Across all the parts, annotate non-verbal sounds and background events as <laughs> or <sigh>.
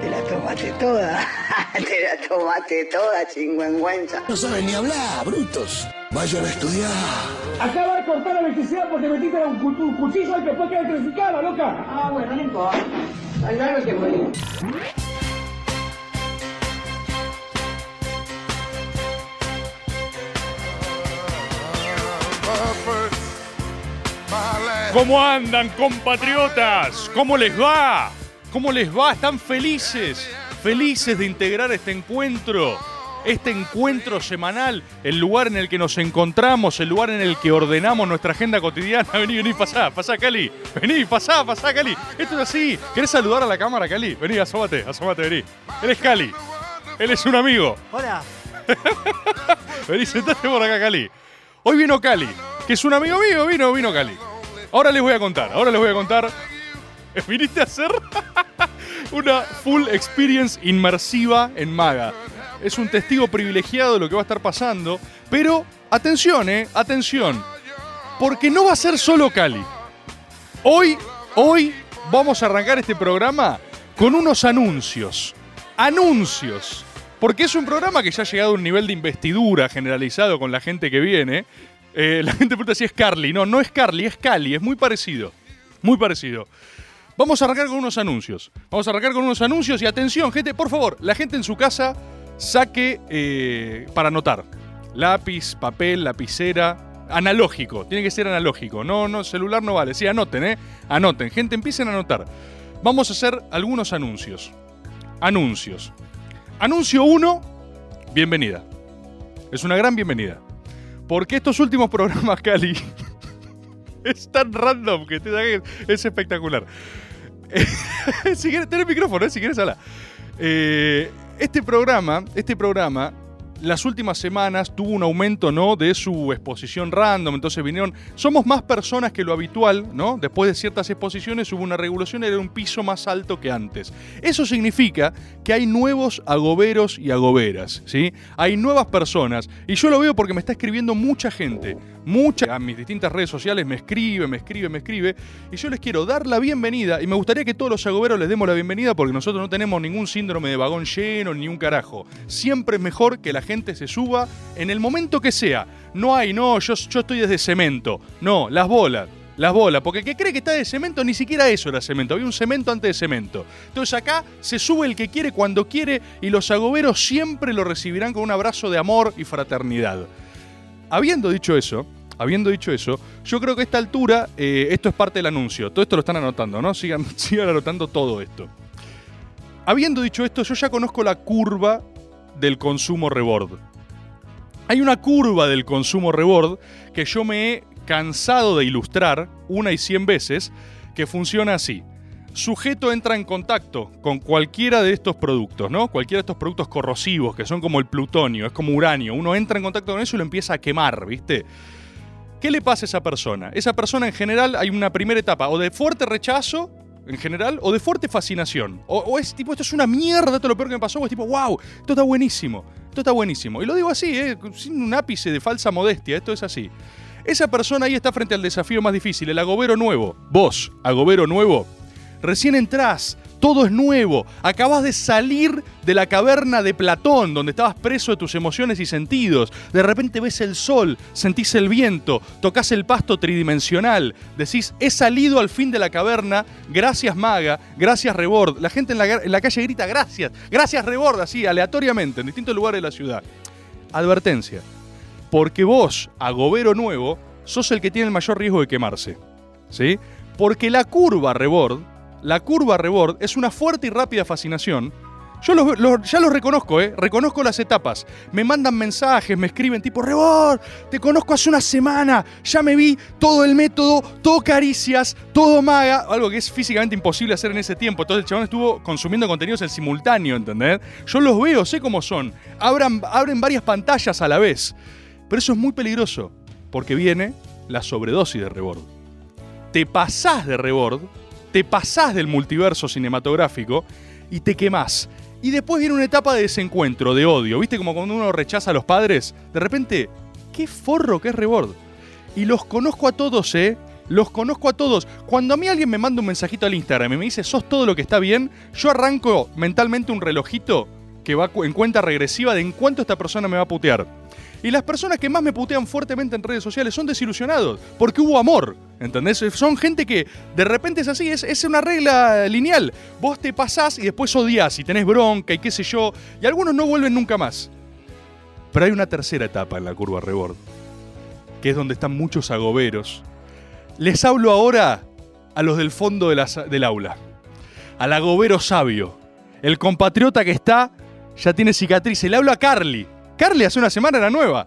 te la tomaste toda. <laughs> te la tomaste toda, chingüengüenza. No saben ni hablar, brutos. Vayan a estudiar. Acaba de cortar la electricidad porque metiste un, cu- un cuchillo al que fue que electrificada, loca. Ah, bueno, no importa. Al que morir. ¿Cómo andan, compatriotas? ¿Cómo les va? ¿Cómo les va? ¿Están felices? Felices de integrar este encuentro. Este encuentro semanal, el lugar en el que nos encontramos, el lugar en el que ordenamos nuestra agenda cotidiana. <laughs> Vení, vení, pasá, pasá, Cali. Vení, pasá, pasá, Cali. Esto es así. ¿Querés saludar a la cámara, Cali? Vení, asómate, asómate, vení. Él es Cali. Él es un amigo. Hola. <laughs> Vení, sentate por acá, Cali. Hoy vino Cali, que es un amigo mío, vino, vino Cali. Ahora les voy a contar, ahora les voy a contar. <laughs> Viniste a hacer <laughs> una full experience inmersiva en Maga. Es un testigo privilegiado de lo que va a estar pasando. Pero, atención, eh, atención. Porque no va a ser solo Cali. Hoy, hoy vamos a arrancar este programa con unos anuncios. Anuncios. Porque es un programa que ya ha llegado a un nivel de investidura generalizado con la gente que viene. Eh, la gente pregunta si es Carly. No, no es Carly, es Cali. Es muy parecido. Muy parecido. Vamos a arrancar con unos anuncios. Vamos a arrancar con unos anuncios y atención, gente, por favor, la gente en su casa saque eh, para anotar. Lápiz, papel, lapicera, analógico. Tiene que ser analógico. No, no, celular no vale. Sí, anoten, ¿eh? Anoten. Gente, empiecen a anotar. Vamos a hacer algunos anuncios. Anuncios. Anuncio 1, bienvenida. Es una gran bienvenida. Porque estos últimos programas, <laughs> Cali, es tan random que te da es espectacular. <laughs> si quieres, ten el micrófono, ¿eh? si quieres, habla. Eh, este programa, este programa, las últimas semanas tuvo un aumento, ¿no? De su exposición random, entonces vinieron, somos más personas que lo habitual, ¿no? Después de ciertas exposiciones hubo una regulación, era un piso más alto que antes. Eso significa que hay nuevos agoberos y agoberas, ¿sí? Hay nuevas personas, y yo lo veo porque me está escribiendo mucha gente, mucha, a mis distintas redes sociales me escribe, me escribe, me escribe, y yo les quiero dar la bienvenida, y me gustaría que todos los agoberos les demos la bienvenida porque nosotros no tenemos ningún síndrome de vagón lleno ni un carajo. Siempre es mejor que la gente se suba en el momento que sea. No hay, no, yo, yo estoy desde cemento. No, las bolas. Las bolas, porque el que cree que está de cemento, ni siquiera eso era cemento, había un cemento antes de cemento. Entonces acá se sube el que quiere cuando quiere y los agoberos siempre lo recibirán con un abrazo de amor y fraternidad. Habiendo dicho eso, habiendo dicho eso, yo creo que a esta altura eh, esto es parte del anuncio. Todo esto lo están anotando, ¿no? Sigan, <laughs> sigan anotando todo esto. Habiendo dicho esto, yo ya conozco la curva del consumo reward. Hay una curva del consumo reward que yo me he cansado de ilustrar una y cien veces que funciona así. Sujeto entra en contacto con cualquiera de estos productos, ¿no? Cualquiera de estos productos corrosivos que son como el plutonio, es como uranio. Uno entra en contacto con eso y lo empieza a quemar, ¿viste? ¿Qué le pasa a esa persona? Esa persona en general hay una primera etapa o de fuerte rechazo en general o de fuerte fascinación. O, es tipo, esto es una mierda, esto es lo peor que me pasó, o es tipo, wow, esto está buenísimo, esto está buenísimo. Y lo digo así, ¿eh? sin un ápice de falsa modestia, esto es así. Esa persona ahí está frente al desafío más difícil, el agobero nuevo. Vos, agobero nuevo, recién entrás, todo es nuevo, acabas de salir de la caverna de Platón, donde estabas preso de tus emociones y sentidos. De repente ves el sol, sentís el viento, tocas el pasto tridimensional, decís, he salido al fin de la caverna, gracias Maga, gracias Rebord. La gente en la, en la calle grita, gracias, gracias Rebord, así, aleatoriamente, en distintos lugares de la ciudad. Advertencia, porque vos, agobero nuevo, sos el que tiene el mayor riesgo de quemarse. ¿Sí? Porque la curva Rebord, la curva Rebord es una fuerte y rápida fascinación Yo los- ya los reconozco, ¿eh? Reconozco las etapas. Me mandan mensajes, me escriben tipo, Rebord, te conozco hace una semana, ya me vi todo el método, todo caricias, todo maga, algo que es físicamente imposible hacer en ese tiempo. Entonces el chabón estuvo consumiendo contenidos en simultáneo, ¿entendés? Yo los veo, sé cómo son. Abran, abren varias pantallas a la vez. Pero eso es muy peligroso, porque viene la sobredosis de Rebord. Te pasás de Rebord, te pasás del multiverso cinematográfico y te quemás. Y después viene una etapa de desencuentro, de odio. ¿Viste como cuando uno rechaza a los padres? De repente, qué forro que es Rebord. Y los conozco a todos, ¿eh? Los conozco a todos. Cuando a mí alguien me manda un mensajito al Instagram y me dice, sos todo lo que está bien, yo arranco mentalmente un relojito que va en cuenta regresiva de en cuánto esta persona me va a putear. Y las personas que más me putean fuertemente en redes sociales son desilusionados, porque hubo amor. ¿Entendés? Son gente que de repente es así, es, es una regla lineal. Vos te pasás y después odias y tenés bronca y qué sé yo, y algunos no vuelven nunca más. Pero hay una tercera etapa en la curva Rebord, que es donde están muchos agoberos. Les hablo ahora a los del fondo de la del aula, al agobero sabio, el compatriota que está, ya tiene cicatrices. Le hablo a Carly. Carly hace una semana era nueva.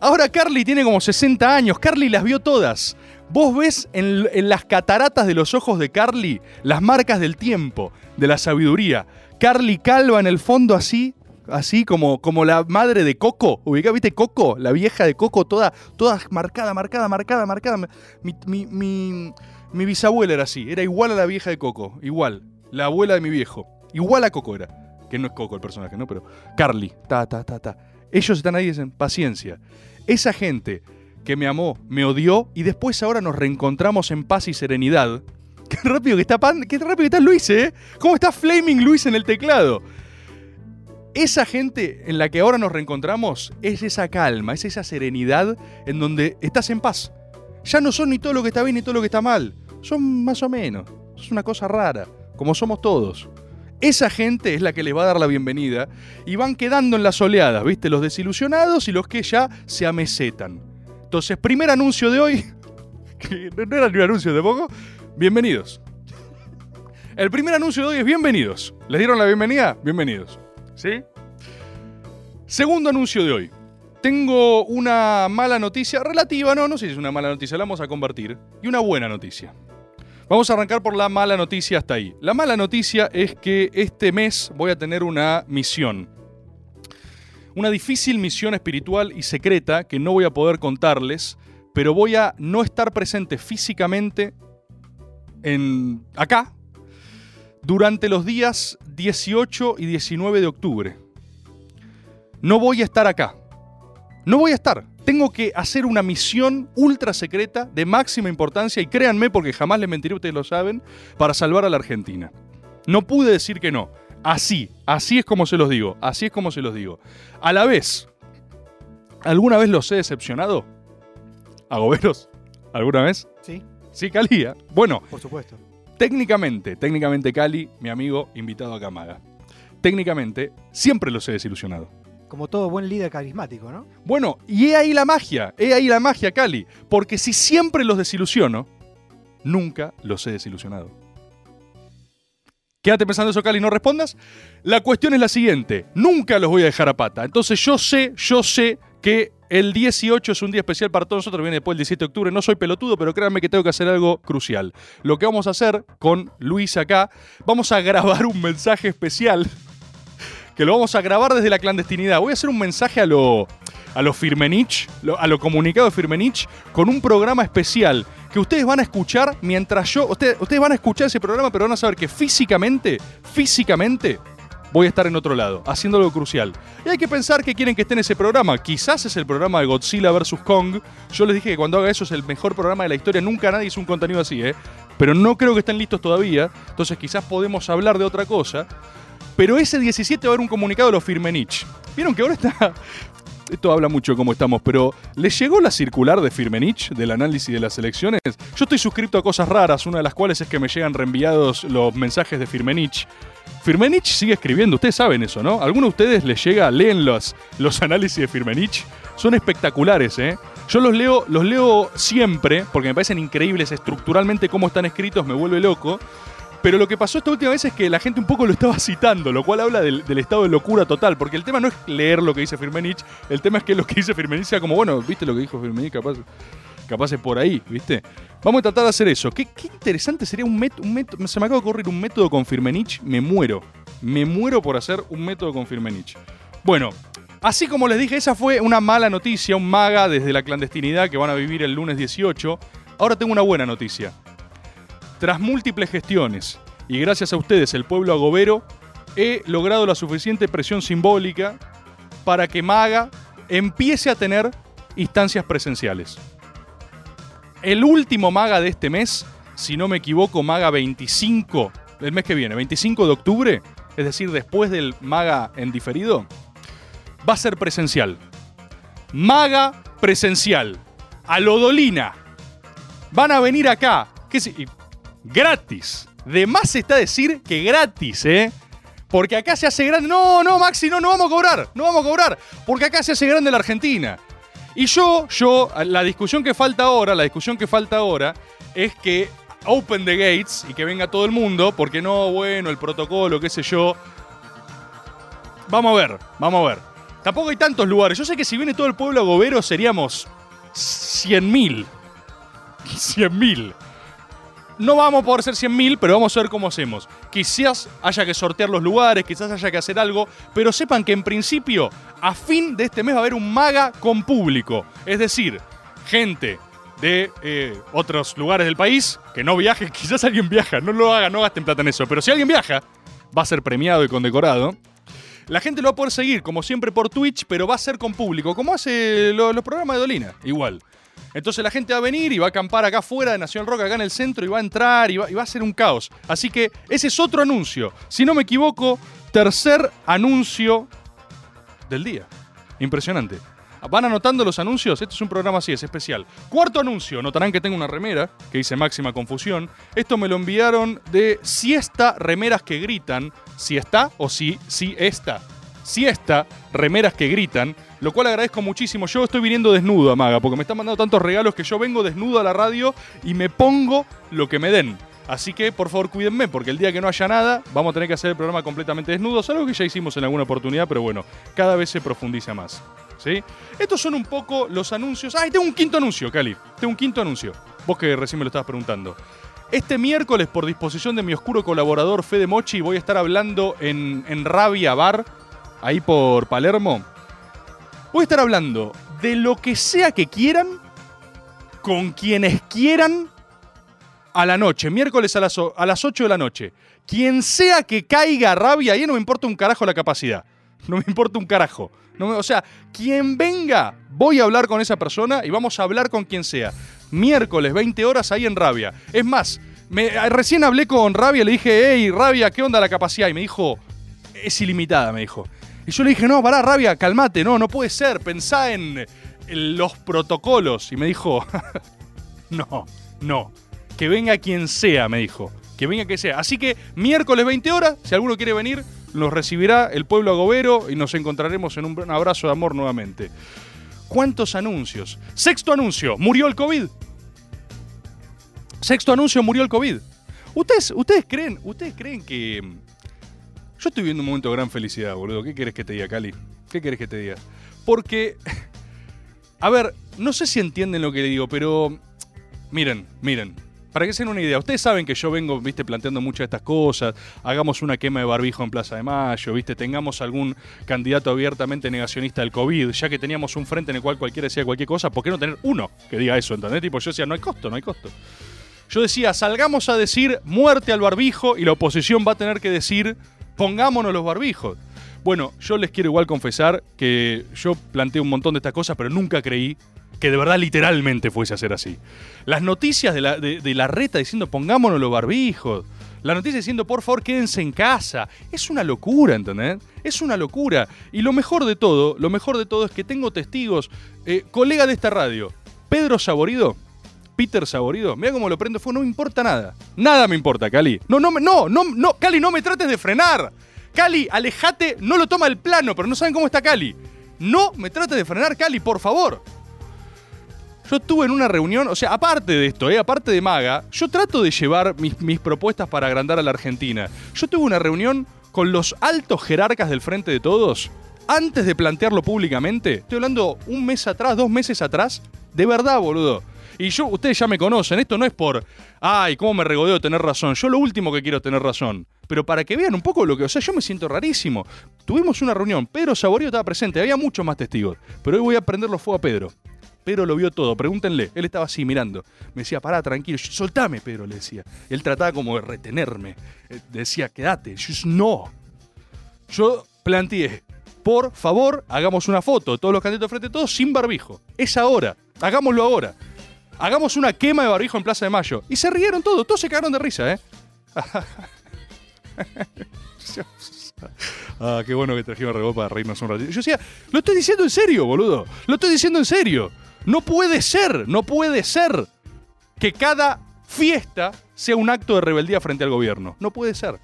Ahora Carly tiene como 60 años. Carly las vio todas. Vos ves en, las cataratas de los ojos de Carly las marcas del tiempo, de la sabiduría. Carly calva en el fondo así, así como, como la madre de Coco. Ubicá, ¿viste Coco? La vieja de Coco, toda, toda marcada, marcada, marcada, marcada. Mi bisabuela era así, era igual a la vieja de Coco, igual. La abuela de mi viejo. Igual a Coco era. Que no es Coco el personaje, ¿no? Pero Carly, ta, ta, ta, ta. Ellos están ahí y dicen, paciencia. Esa gente que me amó, me odió y después ahora nos reencontramos en paz y serenidad. <laughs> Qué rápido que está, Pan- qué rápido que está Luis, ¿eh? ¿Cómo está Flaming Luis en el teclado? Esa gente en la que ahora nos reencontramos es esa calma, es esa serenidad en donde estás en paz. Ya no son ni todo lo que está bien ni todo lo que está mal. Son más o menos. Es una cosa rara, como somos todos. Esa gente es la que les va a dar la bienvenida y van quedando en las oleadas, ¿viste? Los desilusionados y los que ya se amesetan. Entonces, primer anuncio de hoy, <laughs> no era ni un anuncio de poco, bienvenidos. El primer anuncio de hoy es bienvenidos. ¿Les dieron la bienvenida? Bienvenidos. ¿Sí? Segundo anuncio de hoy. Tengo una mala noticia relativa, no, no sé si es una mala noticia, la vamos a convertir. Y una buena noticia. Vamos a arrancar por la mala noticia hasta ahí. La mala noticia es que este mes voy a tener una misión. Una difícil misión espiritual y secreta que no voy a poder contarles, pero voy a no estar presente físicamente en acá durante los días 18 y 19 de octubre. No voy a estar acá. No voy a estar. Tengo que hacer una misión ultra secreta de máxima importancia y créanme porque jamás les mentiré, ustedes lo saben, para salvar a la Argentina. No pude decir que no. Así, así es como se los digo, así es como se los digo. A la vez, ¿alguna vez los he decepcionado? ¿Agoberos? ¿Alguna vez? Sí, Sí, Calía. Bueno, por supuesto. técnicamente, técnicamente Cali, mi amigo invitado a Camaga. Técnicamente, siempre los he desilusionado. Como todo buen líder carismático, ¿no? Bueno, y he ahí la magia, he ahí la magia, Cali. Porque si siempre los desilusiono, nunca los he desilusionado. Quédate pensando eso, Cali, no respondas. La cuestión es la siguiente, nunca los voy a dejar a pata. Entonces yo sé, yo sé que el 18 es un día especial para todos nosotros, viene después el 17 de octubre. No soy pelotudo, pero créanme que tengo que hacer algo crucial. Lo que vamos a hacer con Luis acá, vamos a grabar un mensaje especial que lo vamos a grabar desde la clandestinidad. Voy a hacer un mensaje a lo, a lo Firmenich, lo- a lo comunicado Firmenich, con un programa especial que ustedes van a escuchar mientras yo. Ustedes, ustedes van a escuchar ese programa, pero van a saber que físicamente, físicamente, voy a estar en otro lado, haciendo algo crucial. Y hay que pensar que quieren que esté en ese programa. Quizás es el programa de Godzilla vs. Kong. Yo les dije que cuando haga eso es el mejor programa de la historia. Nunca nadie hizo un contenido así, ¿eh? Pero no creo que estén listos todavía. Entonces quizás podemos hablar de otra cosa. Pero ese 17 va a haber un comunicado de los Firmenich. Vieron que ahora está. Esto habla mucho de cómo estamos, pero ¿les llegó la circular de Firmenich del análisis de las elecciones? Yo estoy suscrito a cosas raras, una de las cuales es que me llegan reenviados los mensajes de Firmenich. Firmenich sigue escribiendo, ustedes saben eso, ¿no? ¿Alguno de ustedes les llega, leen los, los análisis de Firmenich? Son espectaculares, ¿eh? Yo los leo, los leo siempre porque me parecen increíbles estructuralmente cómo están escritos, me vuelve loco. Pero lo que pasó esta última vez es que la gente un poco lo estaba citando, lo cual habla del, estado de locura total, porque el tema no es leer lo que dice Firmenich, el tema es que lo que dice Firmenich sea como, bueno, viste lo que dijo Firmenich, capaz, capaz es por ahí, ¿viste? Vamos a tratar de hacer eso. Qué, interesante sería un método, se me acaba de ocurrir un método con Firmenich, me muero. Me muero por hacer un método con Firmenich. Bueno, así como les dije, esa fue una mala noticia, un maga desde la clandestinidad que van a vivir el lunes 18. Ahora tengo una buena noticia. Tras múltiples gestiones y gracias a ustedes, el pueblo agobero, he logrado la suficiente presión simbólica para que Maga empiece a tener instancias presenciales. El último Maga de este mes, si no me equivoco, Maga 25, el mes que viene, 25 de octubre, es decir, después del Maga en diferido, va a ser presencial. Maga presencial. A Lodolina. Van a venir acá. ¿Qué si- Gratis. De más está decir que gratis, ¿eh? Porque acá se hace grande. No, no, Maxi, no, no vamos a cobrar. No vamos a cobrar. Porque acá se hace grande la Argentina. Y yo, yo, la discusión que falta ahora, la discusión que falta ahora es que open the gates y que venga todo el mundo, porque no, bueno, el protocolo, qué sé yo. Vamos a ver, vamos a ver. Tampoco hay tantos lugares. Yo sé que si viene todo el pueblo agobero seríamos 100.000. 100.000. <laughs> No vamos a poder ser 100.000, pero vamos a ver cómo hacemos. Quizás haya que sortear los lugares, quizás haya que hacer algo, pero sepan que en principio, a fin de este mes va a haber un maga con público. Es decir, gente de eh, otros lugares del país que no viaje, <laughs> quizás alguien viaja, no lo haga, no gasten plata en eso, pero si alguien viaja, va a ser premiado y condecorado. La gente lo va a poder seguir, como siempre, por Twitch, pero va a ser con público, como hace lo- los programas de Dolina, igual. Entonces la gente va a venir y va a acampar acá afuera de Nacional Rock, acá en el centro, y va a entrar y va, y va a ser un caos. Así que ese es otro anuncio. Si no me equivoco, tercer anuncio del día. Impresionante. Van anotando los anuncios. Este es un programa así, es especial. Cuarto anuncio. Notarán que tengo una remera que dice máxima confusión. Esto me lo enviaron de Siesta Remeras que Gritan. Si está o si, si está. Siesta Remeras que Gritan. Lo cual agradezco muchísimo. Yo estoy viniendo desnudo, Amaga, porque me están mandando tantos regalos que yo vengo desnudo a la radio y me pongo lo que me den. Así que, por favor, cuídenme, porque el día que no haya nada, vamos a tener que hacer el programa completamente desnudos, algo que ya hicimos en alguna oportunidad, pero bueno, cada vez se profundiza más. ¿Sí? Estos son un poco los anuncios. ¡Ay, tengo un quinto anuncio, Cali! Tengo un quinto anuncio. Vos que recién me lo estabas preguntando. Este miércoles, por disposición de mi oscuro colaborador Fede Mochi, voy a estar hablando en, en Rabia Bar, ahí por Palermo. Voy a estar hablando de lo que sea que quieran, con quienes quieran, a la noche, miércoles a las, a las 8 de la noche. Quien sea que caiga rabia, ahí no me importa un carajo la capacidad. No me importa un carajo. No me- o sea, quien venga, voy a hablar con esa persona y vamos a hablar con quien sea. Miércoles, 20 horas ahí en Rabia. Es más, me, recién hablé con Rabia, le dije, hey, Rabia, ¿qué onda la capacidad? Y me dijo, es ilimitada, me dijo. Y yo le dije, no, pará, Rabia, calmate, no, no puede ser, pensá en, los protocolos. Y me dijo, <laughs> no, no, que venga quien sea, me dijo. Que venga quien sea. Así que miércoles 20 horas, si alguno quiere venir, nos recibirá el pueblo agobero y nos encontraremos en un abrazo de amor nuevamente. ¿Cuántos anuncios? Sexto anuncio, murió el COVID. Sexto anuncio, murió el COVID. ¿Ustedes, ustedes creen, ustedes creen que... Yo estoy viviendo un momento de gran felicidad, boludo. ¿Qué querés que te diga, Cali? ¿Qué querés que te diga? Porque... <laughs> A ver, no sé si entienden lo que le digo, pero... Miren, miren. Para que se den una idea, ustedes saben que yo vengo, viste, planteando muchas de estas cosas. Hagamos una quema de barbijo en Plaza de Mayo, viste, tengamos algún candidato abiertamente negacionista del COVID, ya que teníamos un frente en el cual cualquiera decía cualquier cosa, ¿por qué no tener uno que diga eso? ¿Entendés? Tipo, yo decía, no hay costo, no hay costo. Yo decía, salgamos a decir muerte al barbijo y la oposición va a tener que decir, pongámonos los barbijos. Bueno, yo les quiero igual confesar que yo planteé un montón de estas cosas, pero nunca creí que de verdad literalmente fuese a ser así. Las noticias de la, de, la reta diciendo pongámonos los barbijos. La noticia diciendo por favor quédense en casa. Es una locura, ¿entendés? Es una locura. Y lo mejor de todo, lo mejor de todo es que tengo testigos, eh, colega de esta radio, Pedro Saborido. Peter Saborido, mira cómo lo prendo fuego, no me importa nada. Nada me importa, Cali. No, no, no, no, no, Cali, no me trates de frenar. Cali, alejate, no lo toma el plano, pero no saben cómo está Cali. No me trates de frenar, Cali, por favor. Yo estuve en una reunión, o sea, aparte de esto, ¿eh? aparte de Maga, yo trato de llevar mis, mis propuestas para agrandar a la Argentina. Yo tuve una reunión con los altos jerarcas del Frente de Todos antes de plantearlo públicamente. Estoy hablando un mes atrás, dos meses atrás. De verdad, boludo. Y yo, ustedes ya me conocen, esto no es por, ay, cómo me regodeo tener razón. Yo lo último que quiero es tener razón. Pero para que vean un poco lo que, o sea, yo me siento rarísimo. Tuvimos una reunión, Pedro Saborío estaba presente, había muchos más testigos. Pero hoy voy a prenderlo fuego a Pedro. Pedro lo vio todo, pregúntenle. Él estaba así mirando. Me decía, pará, tranquilo. Yo, Soltame, Pedro, le decía. Él trataba como de retenerme. Eh, Decía, quédate. Yo, no. Yo planteé, por favor, hagamos una foto de todos los candidatos frente a todos sin barbijo. Es ahora. Hagámoslo ahora. Hagamos una quema de barbijo en Plaza de Mayo. Y se rieron todos. Todos se cagaron de risa, ¿eh? <laughs> Ah, qué bueno que trajimos a Rebó para reírnos un ratito. Yo decía, lo estoy diciendo en serio, boludo. Lo estoy diciendo en serio. No puede ser, no puede ser que cada fiesta sea un acto de rebeldía frente al gobierno. No puede ser.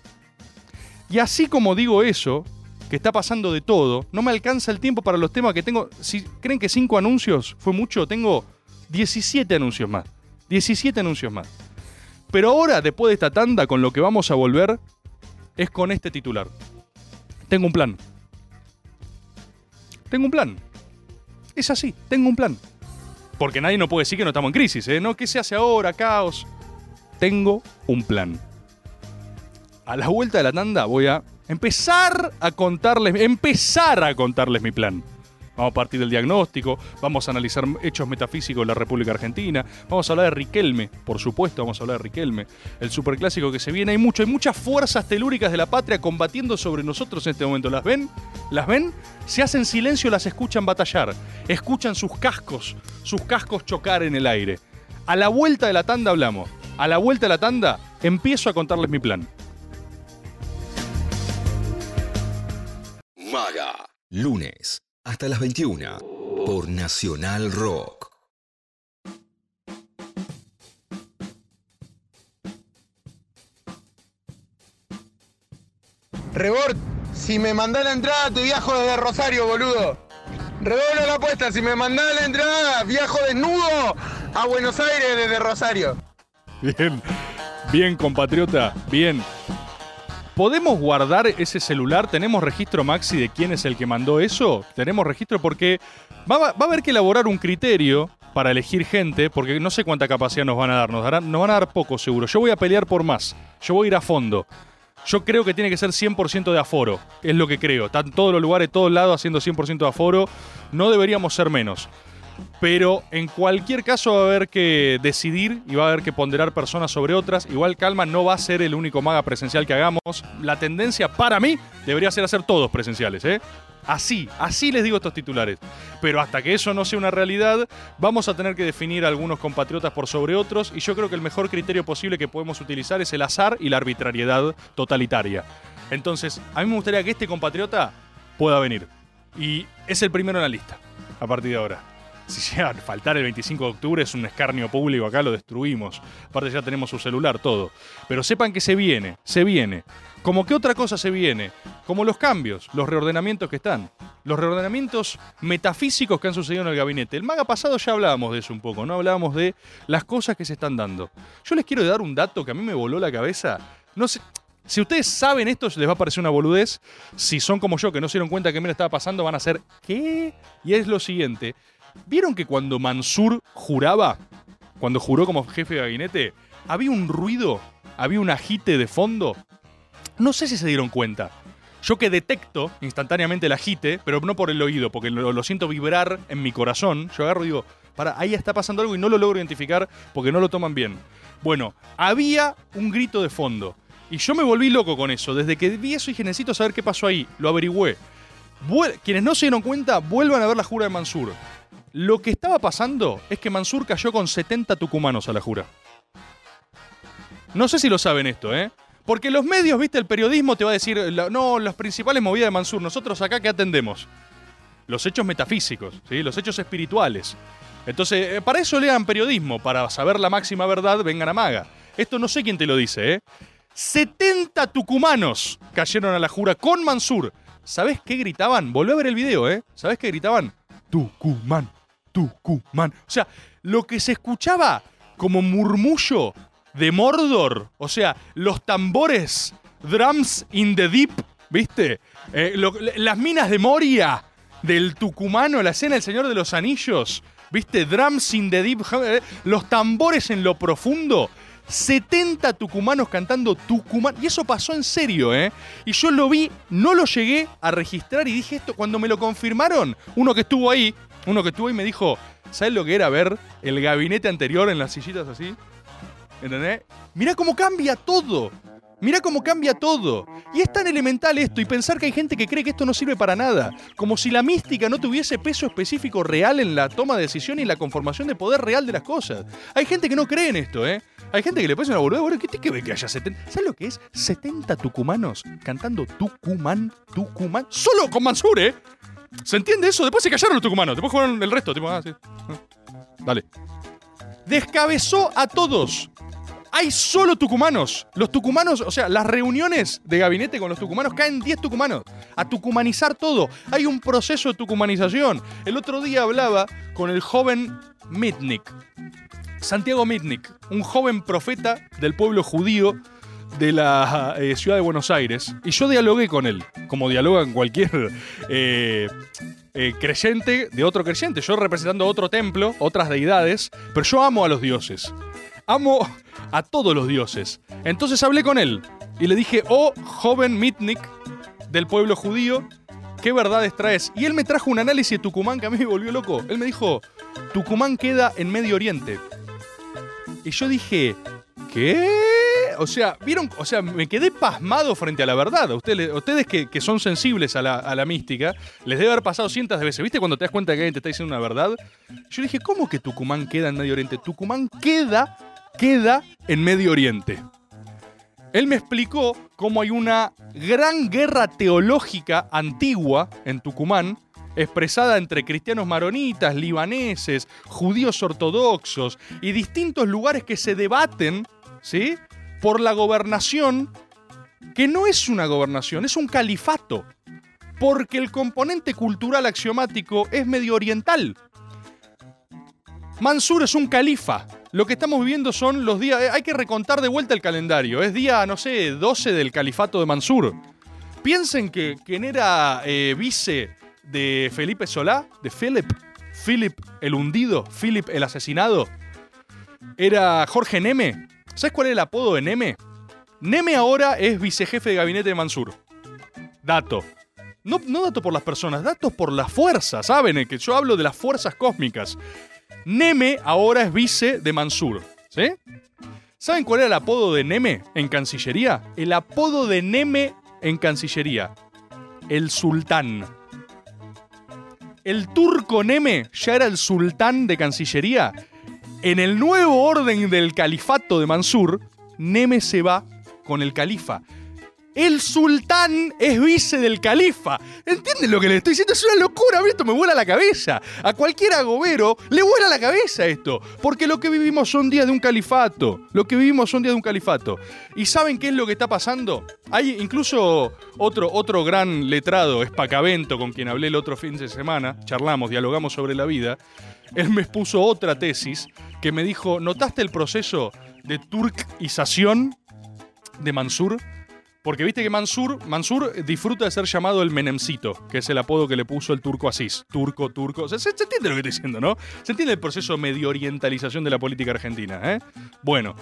Y así como digo eso, que está pasando de todo, no me alcanza el tiempo para los temas que tengo. Si creen que cinco anuncios fue mucho, tengo 17 anuncios más. 17 anuncios más. Pero ahora, después de esta tanda, con lo que vamos a volver, es con este titular. Tengo un plan. Tengo un plan. Es así, tengo un plan. Porque nadie no puede decir que no estamos en crisis, ¿eh? No, ¿qué se hace ahora? Caos. Tengo un plan. A la vuelta de la tanda voy a empezar a contarles, empezar a contarles mi plan. Vamos a partir del diagnóstico, vamos a analizar hechos metafísicos de la República Argentina, vamos a hablar de Riquelme, por supuesto vamos a hablar de Riquelme, el superclásico que se viene. Hay mucho, hay muchas fuerzas telúricas de la patria combatiendo sobre nosotros en este momento. ¿Las ven? ¿Las ven? Se hacen silencio, las escuchan batallar, escuchan sus cascos, sus cascos chocar en el aire. A la vuelta de la tanda hablamos. A la vuelta de la tanda empiezo a contarles mi plan. Maga. Lunes hasta las 21 por Nacional Rock. Rebord, si me mandás la entrada te viajo desde Rosario, boludo. Redoblo la apuesta, si me mandás la entrada viajo desnudo a Buenos Aires desde Rosario. Bien, bien compatriota, bien. ¿Podemos guardar ese celular? ¿Tenemos registro, Maxi, de quién es el que mandó eso? ¿Tenemos registro? Porque va, a haber que elaborar un criterio para elegir gente, porque no sé cuánta capacidad nos van a dar. Nos, nos van a dar poco, seguro. Yo voy a pelear por más. Yo voy a ir a fondo. Yo creo que tiene que ser 100% de aforo. Es lo que creo. Están todos los lugares, todos lados haciendo 100% de aforo. No deberíamos ser menos. Pero en cualquier caso va a haber que decidir y va a haber que ponderar personas sobre otras. Igual Calma no va a ser el único maga presencial que hagamos. La tendencia para mí debería ser hacer todos presenciales, ¿eh? Así, así les digo estos titulares. Pero hasta que eso no sea una realidad, vamos a tener que definir a algunos compatriotas por sobre otros y yo creo que el mejor criterio posible que podemos utilizar es el azar y la arbitrariedad totalitaria. Entonces, a mí me gustaría que este compatriota pueda venir. Y es el primero en la lista, a partir de ahora. Si llega a faltar el 25 de octubre es un escarnio público, acá lo destruimos. Aparte ya tenemos su celular, todo. Pero sepan que se viene, se viene. Como que otra cosa se viene, como los cambios, los reordenamientos que están, los reordenamientos metafísicos que han sucedido en el gabinete. El maga pasado ya hablábamos de eso un poco, ¿no? Hablábamos de las cosas que se están dando. Yo les quiero dar un dato que a mí me voló la cabeza. No sé, si ustedes saben esto, les va a parecer una boludez. Si son como yo, que no se dieron cuenta que me estaba pasando, van a ser ¿qué? Y es lo siguiente. ¿Vieron que cuando Mansur juraba, cuando juró como jefe de gabinete, había un ruido, había un agite de fondo? No sé si se dieron cuenta. Yo que detecto instantáneamente el agite, pero no por el oído, porque lo, siento vibrar en mi corazón, yo agarro y digo, para, ahí está pasando algo y no lo logro identificar porque no lo toman bien. Bueno, había un grito de fondo. Y yo me volví loco con eso. Desde que vi eso dije, necesito saber qué pasó ahí. Lo averigüé. Quienes no se dieron cuenta, vuelvan a ver la jura de Mansur. Lo que estaba pasando es que Mansur cayó con 70 tucumanos a la jura. No sé si lo saben esto, ¿eh? Porque los medios, viste, el periodismo te va a decir, no, las principales movidas de Mansur, nosotros acá, ¿qué atendemos? Los hechos metafísicos, ¿sí? Los hechos espirituales. Entonces, eh, para eso lean periodismo, para saber la máxima verdad, vengan a Maga. Esto no sé quién te lo dice, ¿eh? 70 tucumanos cayeron a la jura con Mansur. ¿Sabés qué gritaban? Volvé a ver el video, ¿eh? ¿Sabés qué gritaban? Tucumán, Tucumán. O sea, lo que se escuchaba como murmullo de Mordor, o sea, los tambores, drums in the deep, ¿viste? Eh, las minas de Moria del tucumano, la escena del Señor de los Anillos, ¿viste? Drums in the deep, eh, los tambores en lo profundo. 70 tucumanos cantando tucumán. Y eso pasó en serio, ¿eh? Y yo lo vi, no lo llegué a registrar y dije esto, cuando me lo confirmaron, uno que estuvo ahí, uno que estuvo ahí me dijo, ¿sabes lo que era ver el gabinete anterior en las sillitas así? ¿Entendés? Mirá cómo cambia todo. Mirá cómo cambia todo. Y es tan elemental esto y pensar que hay gente que cree que esto no sirve para nada. Como si la mística no tuviese peso específico real en la toma de decisión y la conformación de poder real de las cosas. Hay gente que no cree en esto, ¿eh? Hay gente que le parece una boludez. Bueno, ¿qué tiene que ver que haya 70? ¿Sabes lo que es? 70 tucumanos cantando Tucumán, Tucumán. Solo con Mansur, ¿eh? ¿Se entiende eso? Después se callaron los tucumanos. Después jugaron el resto. Tipo, ah, sí. Dale. Descabezó a todos. Hay solo tucumanos. Los tucumanos, o sea, las reuniones de gabinete con los tucumanos caen 10 tucumanos. A tucumanizar todo. Hay un proceso de tucumanización. El otro día hablaba con el joven Mitnick. Santiago Mitnick, un joven profeta del pueblo judío de la eh, ciudad de Buenos Aires. Y yo dialogué con él, como dialogan cualquier eh, eh, creyente de otro creyente. Yo representando otro templo, otras deidades, pero yo amo a los dioses. Amo a todos los dioses. Entonces hablé con él y le dije, oh joven Mitnick del pueblo judío, ¿qué verdades traes? Y él me trajo un análisis de Tucumán que a mí me volvió loco. Él me dijo, Tucumán queda en Medio Oriente. Y yo dije, ¿qué? O sea, vieron, o sea, me quedé pasmado frente a la verdad. Ustedes, ustedes que, que son sensibles a la, a la mística, les debe haber pasado cientos de veces. ¿Viste cuando te das cuenta que alguien te está diciendo una verdad? Yo dije, ¿cómo que Tucumán queda en Medio Oriente? Tucumán queda, queda en Medio Oriente. Él me explicó cómo hay una gran guerra teológica antigua en Tucumán, expresada entre cristianos maronitas, libaneses, judíos ortodoxos y distintos lugares que se debaten, ¿sí? Por la gobernación, que no es una gobernación, es un califato. Porque el componente cultural axiomático es medio oriental. Mansur es un califa. Lo que estamos viviendo son los días. eh, Hay que recontar de vuelta el calendario. Es día, no sé, 12 del califato de Mansur. Piensen que quien era eh, vice de Felipe Solá, de Philip, Philip el hundido, Philip el asesinado, era Jorge Neme. ¿Sabes cuál es el apodo de Neme? Neme ahora es vicejefe de gabinete de Mansur. Dato. No, no dato por las personas, datos por las fuerzas, ¿saben? El que yo hablo de las fuerzas cósmicas. Neme ahora es vice de Mansur, ¿sí? ¿Saben cuál era el apodo de Neme en Cancillería? El apodo de Neme en Cancillería. El sultán. El turco Neme ya era el sultán de Cancillería. En el nuevo orden del califato de Mansur, Neme se va con el califa. El sultán es vice del califa. ¿Entienden lo que le estoy diciendo? Es una locura, esto me vuela la cabeza. A cualquier agobero le vuela la cabeza esto. Porque lo que vivimos son días de un califato. Lo que vivimos son días de un califato. ¿Y saben qué es lo que está pasando? Hay incluso otro, otro gran letrado, Espacavento, con quien hablé el otro fin de semana. Charlamos, dialogamos sobre la vida. Él me expuso otra tesis que me dijo, ¿notaste el proceso de turquización de Mansur? Porque viste que Mansur, Mansur disfruta de ser llamado el Menemcito, que es el apodo que le puso el turco Asís. Turco, turco. Se, entiende lo que estoy diciendo, ¿no? Se entiende el proceso de medio orientalización de la política argentina, ¿eh? Bueno.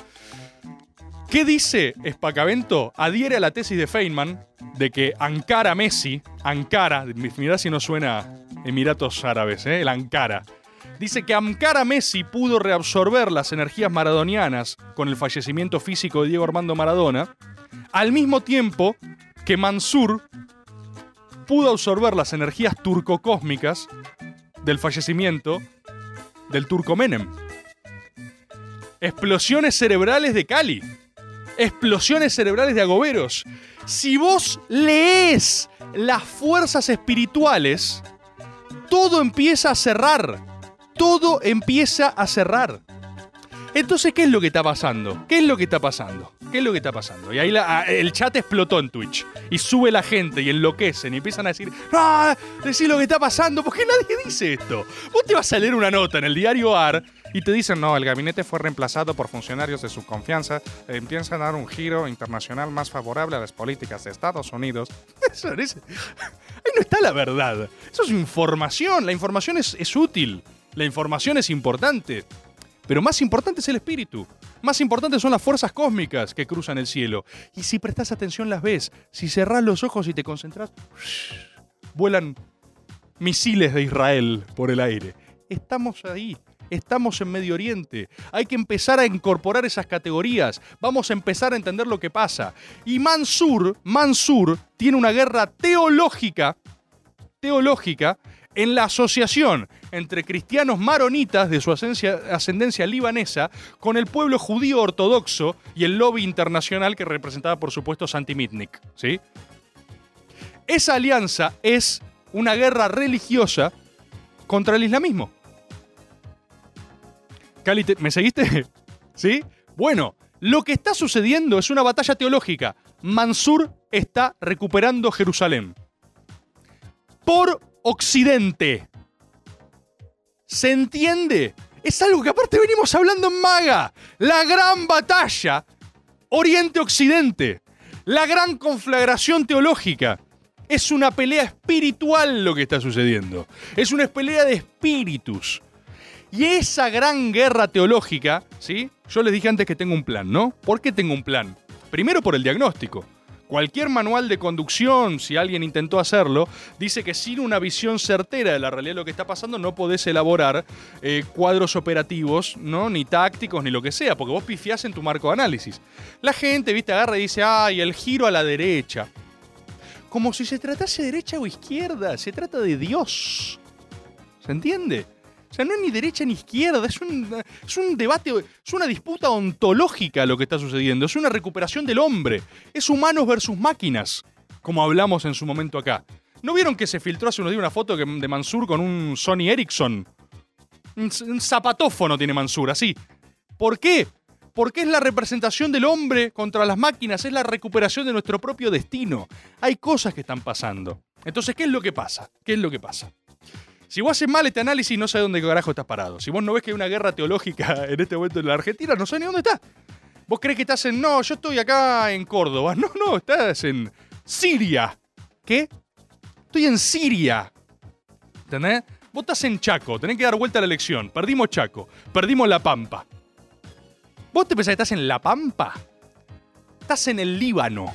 ¿Qué dice Espacavento? Adhiere a la tesis de Feynman de que Ankara Messi, Ankara, mirá si no suena Emiratos Árabes, ¿eh? el Ankara. Dice que Ankara Messi pudo reabsorber las energías maradonianas con el fallecimiento físico de Diego Armando Maradona, al mismo tiempo que Mansur pudo absorber las energías turcocósmicas del fallecimiento del turco Menem. Explosiones cerebrales de Cali. Explosiones cerebrales de agoberos. Si vos lees las fuerzas espirituales, todo empieza a cerrar. Todo empieza a cerrar. Entonces, ¿qué es lo que está pasando? ¿Qué es lo que está pasando? ¿Qué es lo que está pasando? Y ahí la- ah, el chat explotó en Twitch. Y sube la gente y enloquecen y empiezan a decir, ¡Ah! Decí lo que está pasando, porque nadie dice esto. Vos te vas a leer una nota en el diario AR y te dicen, no, el gabinete fue reemplazado por funcionarios de su confianza. eh, Empiezan a dar un giro internacional más favorable a las políticas de Estados Unidos. <laughs> Eso es- Ahí no está la verdad. Eso es información. La información es útil. La información es importante. Pero más importante es el espíritu. Más importantes son las fuerzas cósmicas que cruzan el cielo. Y si prestas atención las ves. Si cerrás los ojos y te concentras, <sniffs> vuelan misiles de Israel por el aire. Estamos ahí. Estamos en Medio Oriente. Hay que empezar a incorporar esas categorías. Vamos a empezar a entender lo que pasa. Y Mansur, Mansur tiene una guerra teológica, teológica, en la asociación entre cristianos maronitas de su ascendencia, libanesa con el pueblo judío ortodoxo y el lobby internacional que representaba, por supuesto, Santi Mitnick. ¿sí? Esa alianza es una guerra religiosa contra el islamismo. Cali, ¿te- ¿me seguiste? <laughs> ¿Sí? Bueno, lo que está sucediendo es una batalla teológica. Mansur está recuperando Jerusalén. Por Occidente. ¿Se entiende? Es algo que aparte venimos hablando en Maga. La gran batalla Oriente-Occidente. La gran conflagración teológica. Es una pelea espiritual lo que está sucediendo. Es una pelea de espíritus. Y esa gran guerra teológica, ¿sí? Yo les dije antes que tengo un plan, ¿no? ¿Por qué tengo un plan? Primero por el diagnóstico. Cualquier manual de conducción, si alguien intentó hacerlo, dice que sin una visión certera de la realidad de lo que está pasando no podés elaborar eh, cuadros operativos, ¿no? Ni tácticos, ni lo que sea, porque vos pifiás en tu marco de análisis. La gente, viste, agarra y dice, ay, el giro a la derecha. Como si se tratase de derecha o izquierda, se trata de Dios. ¿Se entiende? O sea, no es ni derecha ni izquierda, es un, debate, es una disputa ontológica lo que está sucediendo, es una recuperación del hombre, es humanos versus máquinas, como hablamos en su momento acá. ¿No vieron que se filtró hace unos días una foto de Mansur con un Sony Ericsson? Un zapatófono tiene Mansur, así. ¿Por qué? Porque es la representación del hombre contra las máquinas, es la recuperación de nuestro propio destino. Hay cosas que están pasando. Entonces, ¿qué es lo que pasa? ¿Qué es lo que pasa? Si vos haces mal este análisis, no sé dónde carajo estás parado. Si vos no ves que hay una guerra teológica <laughs> en este momento en la Argentina, no sé ni dónde está. Vos crees que estás en. No, yo estoy acá en Córdoba. <laughs> No, no, estás en Siria. ¿Qué? Estoy en Siria. ¿Entendés? Vos estás en Chaco, tenés que dar vuelta a la elección. Perdimos Chaco, perdimos La Pampa. ¿Vos te pensás que estás en La Pampa? Estás en el Líbano.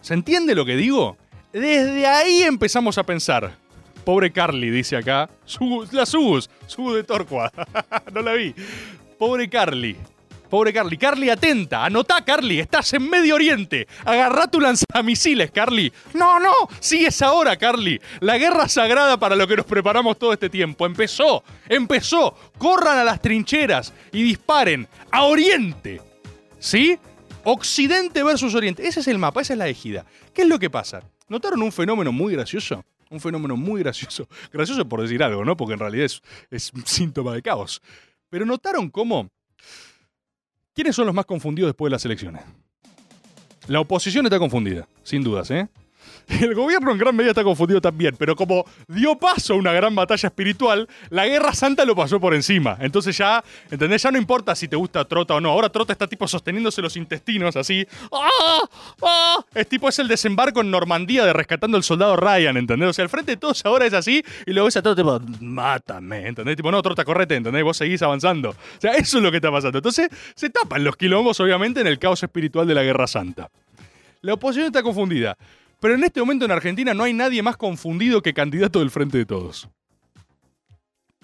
¿Se entiende lo que digo? Desde ahí empezamos a pensar. Pobre Carly, dice acá. Su- la Subus, Subus de Torqua. <laughs> no la vi. Pobre Carly. Pobre Carly. Carly, atenta. Anotá, Carly. Estás en Medio Oriente. Agarrá tu lanzamisiles, Carly. No, no. Sí es ahora, Carly. La guerra sagrada para lo que nos preparamos todo este tiempo. Empezó. Empezó. Corran a las trincheras y disparen. A Oriente. ¿Sí? Occidente versus Oriente. Ese es el mapa, esa es la ejida. ¿Qué es lo que pasa? ¿Notaron un fenómeno muy gracioso? Un fenómeno muy gracioso. <laughs> Gracioso por decir algo, ¿no? Porque en realidad es, un síntoma de caos. Pero ¿notaron cómo? ¿Quiénes son los más confundidos después de las elecciones? La oposición está confundida, sin dudas, ¿eh? <laughs> El gobierno en gran medida está confundido también, pero como dio paso a una gran batalla espiritual, la Guerra Santa lo pasó por encima. Entonces ya, ¿entendés? Ya no importa si te gusta Trota o no. Ahora Trota está tipo sosteniéndose los intestinos así. ¡Ah! ¡Ah! Es tipo, es el desembarco en Normandía de rescatando al soldado Ryan, ¿entendés? O sea, el frente de todos ahora es así y luego ves a Trota tipo, mátame, ¿entendés? Tipo, no, Trota, correte, ¿entendés? Vos seguís avanzando. O sea, eso es lo que está pasando. Entonces, se tapan los quilombos, obviamente, en el caos espiritual de la Guerra Santa. La oposición está confundida. Pero en este momento en Argentina no hay nadie más confundido que candidato del Frente de Todos.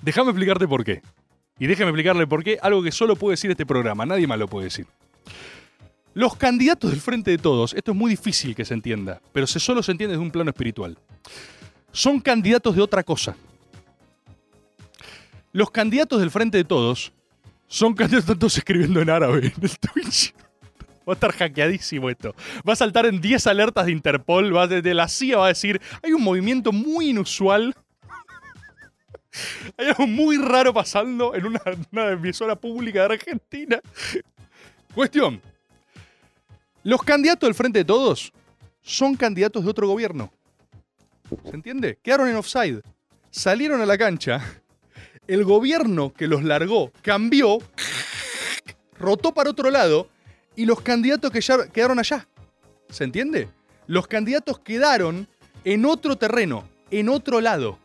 Déjame explicarte por qué. Y déjame explicarle por qué, algo que solo puede decir este programa, nadie más lo puede decir. Los candidatos del Frente de Todos, esto es muy difícil que se entienda, pero se solo se entiende desde un plano espiritual. Son candidatos de otra cosa. Los candidatos del Frente de Todos son candidatos, <laughs> están todos escribiendo en árabe en el Twitch. Va a estar hackeadísimo esto. Va a saltar en 10 alertas de Interpol. Va desde la CIA va a decir, hay un movimiento muy inusual. <laughs> Hay algo muy raro pasando en una, una emisora pública de Argentina. Cuestión. Los candidatos del Frente de Todos son candidatos de otro gobierno. ¿Se entiende? Quedaron en offside. Salieron a la cancha. El gobierno que los largó cambió, rotó para otro lado y los candidatos que ya quedaron allá. ¿Se entiende? Los candidatos quedaron en otro terreno, en otro lado.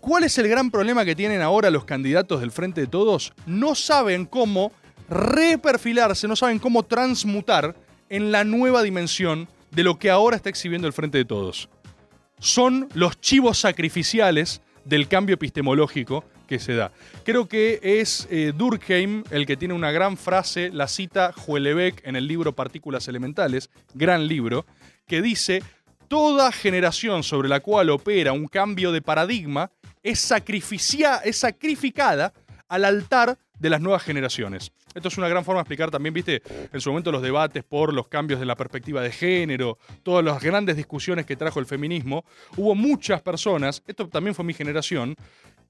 ¿Cuál es el gran problema que tienen ahora los candidatos del Frente de Todos? No saben cómo reperfilarse, no saben cómo transmutar en la nueva dimensión de lo que ahora está exhibiendo el Frente de Todos. Son los chivos sacrificiales del cambio epistemológico que se da. Creo que es eh, Durkheim el que tiene una gran frase, la cita Huelebeck en el libro Partículas Elementales, gran libro, que dice, toda generación sobre la cual opera un cambio de paradigma es, sacrificia- es sacrificada al altar de las nuevas generaciones. Esto es una gran forma de explicar también, viste, en su momento los debates por los cambios de la perspectiva de género, todas las grandes discusiones que trajo el feminismo. Hubo muchas personas, esto también fue mi generación,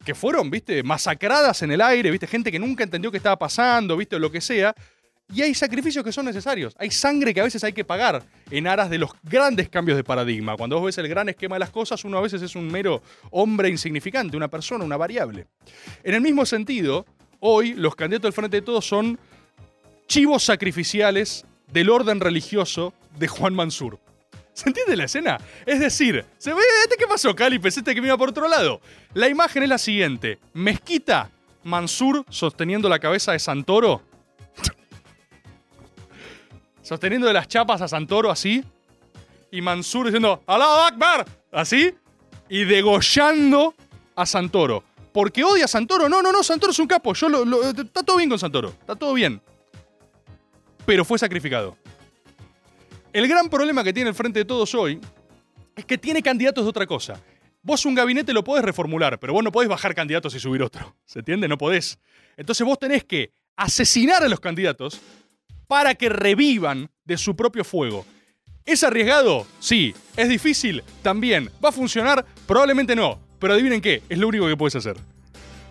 que fueron, viste, masacradas en el aire, viste, gente que nunca entendió qué estaba pasando, viste, lo que sea. Y hay sacrificios que son necesarios. Hay sangre que a veces hay que pagar en aras de los grandes cambios de paradigma. Cuando vos ves el gran esquema de las cosas, uno a veces es un mero hombre insignificante, una persona, una variable. En el mismo sentido, hoy los candidatos del Frente de Todos son chivos sacrificiales del orden religioso de Juan Mansur. ¿Se entiende la escena? Es decir, ¿se ve este qué pasó, Cali? Pensaste que me iba por otro lado. La imagen es la siguiente. Mezquita, Mansur sosteniendo la cabeza de Santoro. <laughs> sosteniendo de las chapas a Santoro así. Y Mansur diciendo, ¡Alá Akbar! Así. Y degollando a Santoro. ¿Porque odia a Santoro? No, no, no, Santoro es un capo. Yo lo- lo- está todo bien con Santoro. Está todo bien. Pero fue sacrificado. El gran problema que tiene el Frente de Todos hoy es que tiene candidatos de otra cosa. Vos un gabinete lo podés reformular, pero vos no podés bajar candidatos y subir otro. ¿Se entiende? No podés. Entonces vos tenés que asesinar a los candidatos para que revivan de su propio fuego. ¿Es arriesgado? Sí. ¿Es difícil? También. ¿Va a funcionar? Probablemente no. Pero adivinen qué, es lo único que puedes hacer.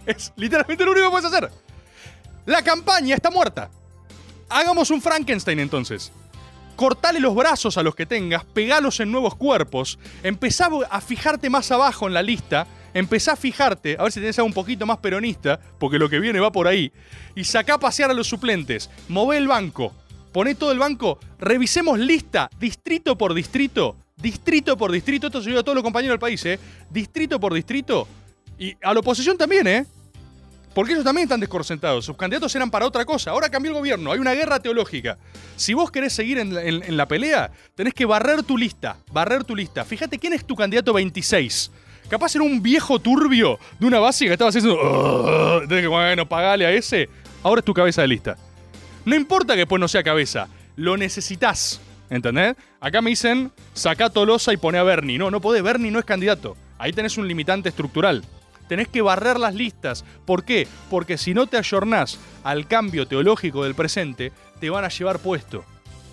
Es literalmente lo único que puedes hacer. La campaña está muerta. Hagamos un Frankenstein entonces. Cortale los brazos a los que tengas, pegalos en nuevos cuerpos, empezá a fijarte más abajo en la lista, empezá a fijarte, a ver si tenés algo un poquito más peronista, porque lo que viene va por ahí, y sacá a pasear a los suplentes, mové el banco, poné todo el banco, revisemos lista, distrito por distrito, distrito por distrito, esto se lo digo a todos los compañeros del país, ¿eh? Distrito por distrito, y a la oposición también, ¿eh? Porque ellos también están desconcentrados. Sus candidatos eran para otra cosa. Ahora cambió el gobierno. Hay una guerra teológica. Si vos querés seguir en, la- pelea, tenés que barrer tu lista. Barrer tu lista. Fíjate quién es tu candidato 26. Capaz era un viejo turbio de una base que estaba haciendo. Entonces, bueno, pagale a ese. Ahora es tu cabeza de lista. No importa que después no sea cabeza. Lo necesitas. ¿Entendés? Acá me dicen, sacá a Tolosa y pone a Bernie. No, no podés. Bernie no es candidato. Ahí tenés un limitante estructural. Tenés que barrer las listas. ¿Por qué? Porque si no te ayornás al cambio teológico del presente, te van a llevar puesto.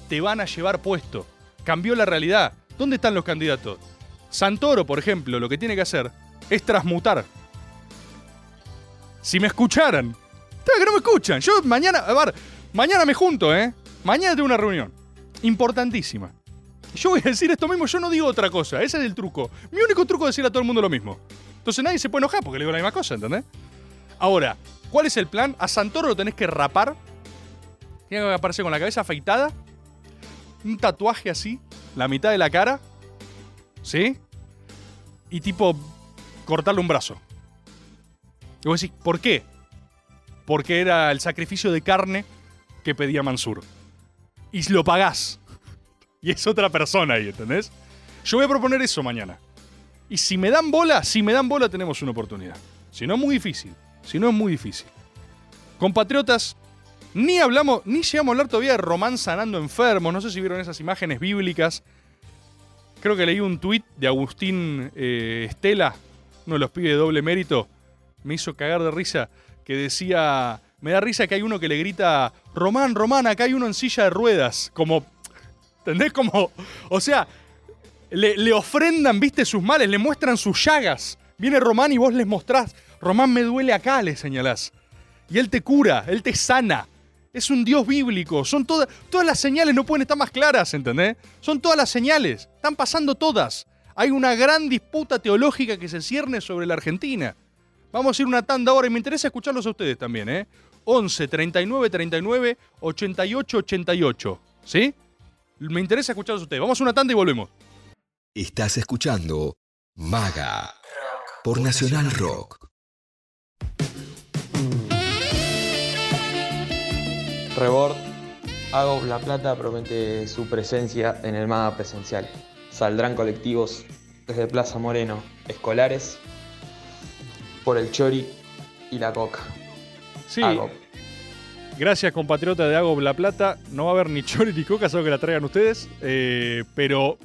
Te van a llevar puesto. Cambió la realidad. ¿Dónde están los candidatos? Santoro, por ejemplo, lo que tiene que hacer es transmutar. Si me escucharan. Que no me escuchan. Yo mañana, a ver, mañana me junto, ¿eh? Mañana tengo una reunión. Importantísima. Yo voy a decir esto mismo, yo no digo otra cosa. Ese es el truco. Mi único truco es decirle a todo el mundo lo mismo. Entonces nadie se puede enojar porque le digo la misma cosa, ¿entendés? Ahora, ¿cuál es el plan? A Santoro lo tenés que rapar. Tiene que aparecer con la cabeza afeitada. Un tatuaje así, la mitad de la cara. ¿Sí? Y tipo, cortarle un brazo. Y vos decís, ¿por qué? Porque era el sacrificio de carne que pedía Mansur. Y lo pagás. Y es otra persona ahí, ¿entendés? Yo voy a proponer eso mañana. Y si me dan bola, si me dan bola tenemos una oportunidad. Si no es muy difícil. Si no es muy difícil. Compatriotas, ni hablamos, ni llegamos a hablar todavía de Román sanando enfermos. No sé si vieron esas imágenes bíblicas. Creo que leí un tuit de Agustín eh, Estela, uno de los pibes de doble mérito. Me hizo cagar de risa. Que decía. Me da risa que hay uno que le grita. Román, Román, acá hay uno en silla de ruedas. Como. ¿Entendés? Como. O sea, le, le ofrendan, viste, sus males, le muestran sus llagas. Viene Román y vos les mostrás, Román me duele acá, le señalás. Y él te cura, él te sana. Es un Dios bíblico. Son todas, todas las señales no pueden estar más claras, ¿entendés? Son todas las señales. Están pasando todas. Hay una gran disputa teológica que se cierne sobre la Argentina. Vamos a ir una tanda ahora y me interesa escucharlos a ustedes también, ¿eh? 11 39 39 88 88. ¿Sí? Me interesa escucharlos a ustedes. Vamos a una tanda y volvemos. Estás escuchando Maga por Nacional Rock. Rebord, Hago La Plata promete su presencia en el MAGA presencial. Saldrán colectivos desde Plaza Moreno, escolares, por el Chori y la Coca. Sí. Hago. Gracias, compatriota de Hago La Plata. No va a haber ni chori ni coca, solo que la traigan ustedes. Eh, pero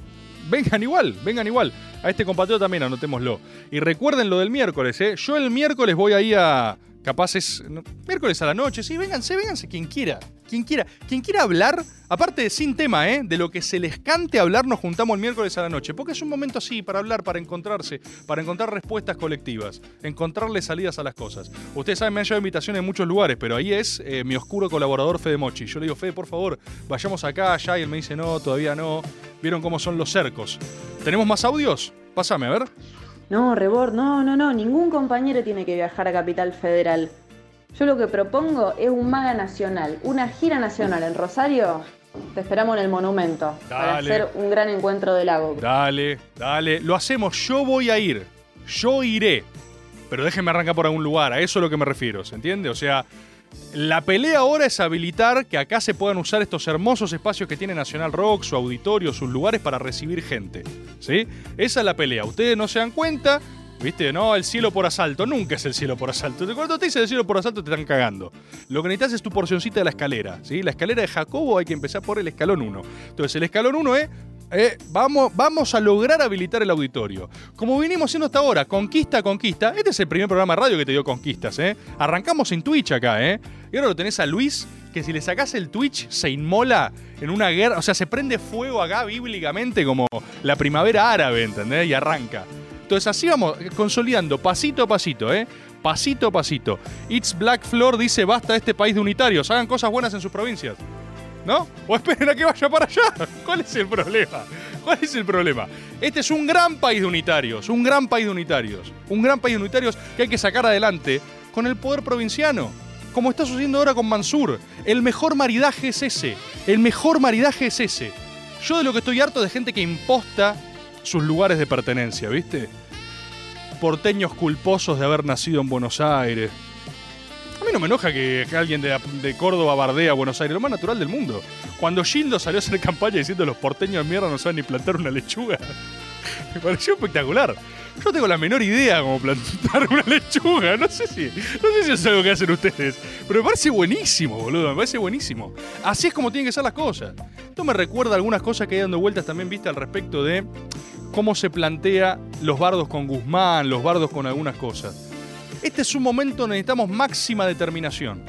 vengan igual, vengan igual. A este compatriota también anotémoslo. Y recuerden lo del miércoles, ¿eh? Yo el miércoles voy ahí a. Capaz es. miércoles a la noche, sí, vénganse, vénganse quien quiera. Quien quiera. Quien quiera hablar, aparte de sin tema, ¿eh? De lo que se les cante hablar, nos juntamos el miércoles a la noche. Porque es un momento así para hablar, para encontrarse, para encontrar respuestas colectivas, encontrarle salidas a las cosas. Ustedes saben, me han llevado invitaciones en muchos lugares, pero ahí es eh, mi oscuro colaborador Fede Mochi. Yo le digo, Fede, por favor, vayamos acá, allá, y él me dice, no, todavía no. ¿Vieron cómo son los cercos? ¿Tenemos más audios? Pásame, a ver. No, Rebord, no, no, no. Ningún compañero tiene que viajar a Capital Federal. Yo lo que propongo es un maga nacional, una gira nacional en Rosario. Te esperamos en el monumento para hacer un gran encuentro del lago. Dale, dale. Lo hacemos. Yo voy a ir. Yo iré. Pero déjenme arrancar por algún lugar. A eso es lo que me refiero. ¿Se entiende? O sea, la pelea ahora es habilitar que acá se puedan usar estos hermosos espacios que tiene Nacional Rock, su auditorio, sus lugares para recibir gente. ¿Sí? Esa es la pelea. Ustedes no se dan cuenta. ¿Viste? No, el cielo por asalto. Nunca es el cielo por asalto. Cuando te dicen el cielo por asalto te están cagando. Lo que necesitas es tu porcioncita de la escalera. ¿sí? La escalera de Jacobo hay que empezar por el escalón 1. Entonces, el escalón 1 es eh, vamos, vamos a lograr habilitar el auditorio. Como vinimos haciendo hasta ahora, conquista conquista. Este es el primer programa de radio que te dio conquistas, ¿eh? Arrancamos en Twitch acá, ¿eh? Y ahora lo tenés a Luis, que si le sacás el Twitch se inmola en una guerra. O sea, se prende fuego acá bíblicamente como la primavera árabe, ¿entendés? Y arranca. Entonces así vamos consolidando pasito a pasito, ¿eh? Pasito a pasito. It's Black Floor dice basta este país de unitarios, hagan cosas buenas en sus provincias. ¿No? O esperen a que vaya para allá. <laughs> ¿Cuál es el problema? ¿Cuál es el problema? Este es un gran país de unitarios, un gran país de unitarios, un gran país de unitarios que hay que sacar adelante con el poder provinciano, como está sucediendo ahora con Mansur. El mejor maridaje es ese, el mejor maridaje es ese. Yo de lo que estoy harto es de gente que imposta sus lugares de pertenencia, ¿viste? Porteños culposos de haber nacido en Buenos Aires. A mí no me enoja que, alguien de, Córdoba bardea a Buenos Aires, lo más natural del mundo. Cuando Gildo salió a hacer campaña diciendo los porteños de mierda no saben ni plantar una lechuga, <laughs> me pareció espectacular. Yo tengo la menor idea cómo plantar una lechuga, no sé si, no sé si es algo que hacen ustedes, pero me parece buenísimo, boludo, me parece buenísimo. Así es como tienen que ser las cosas. Esto me recuerda algunas cosas que hay dando vueltas también, viste, al respecto de cómo se plantea los bardos con Guzmán, los bardos con algunas cosas. Este es un momento donde necesitamos máxima determinación.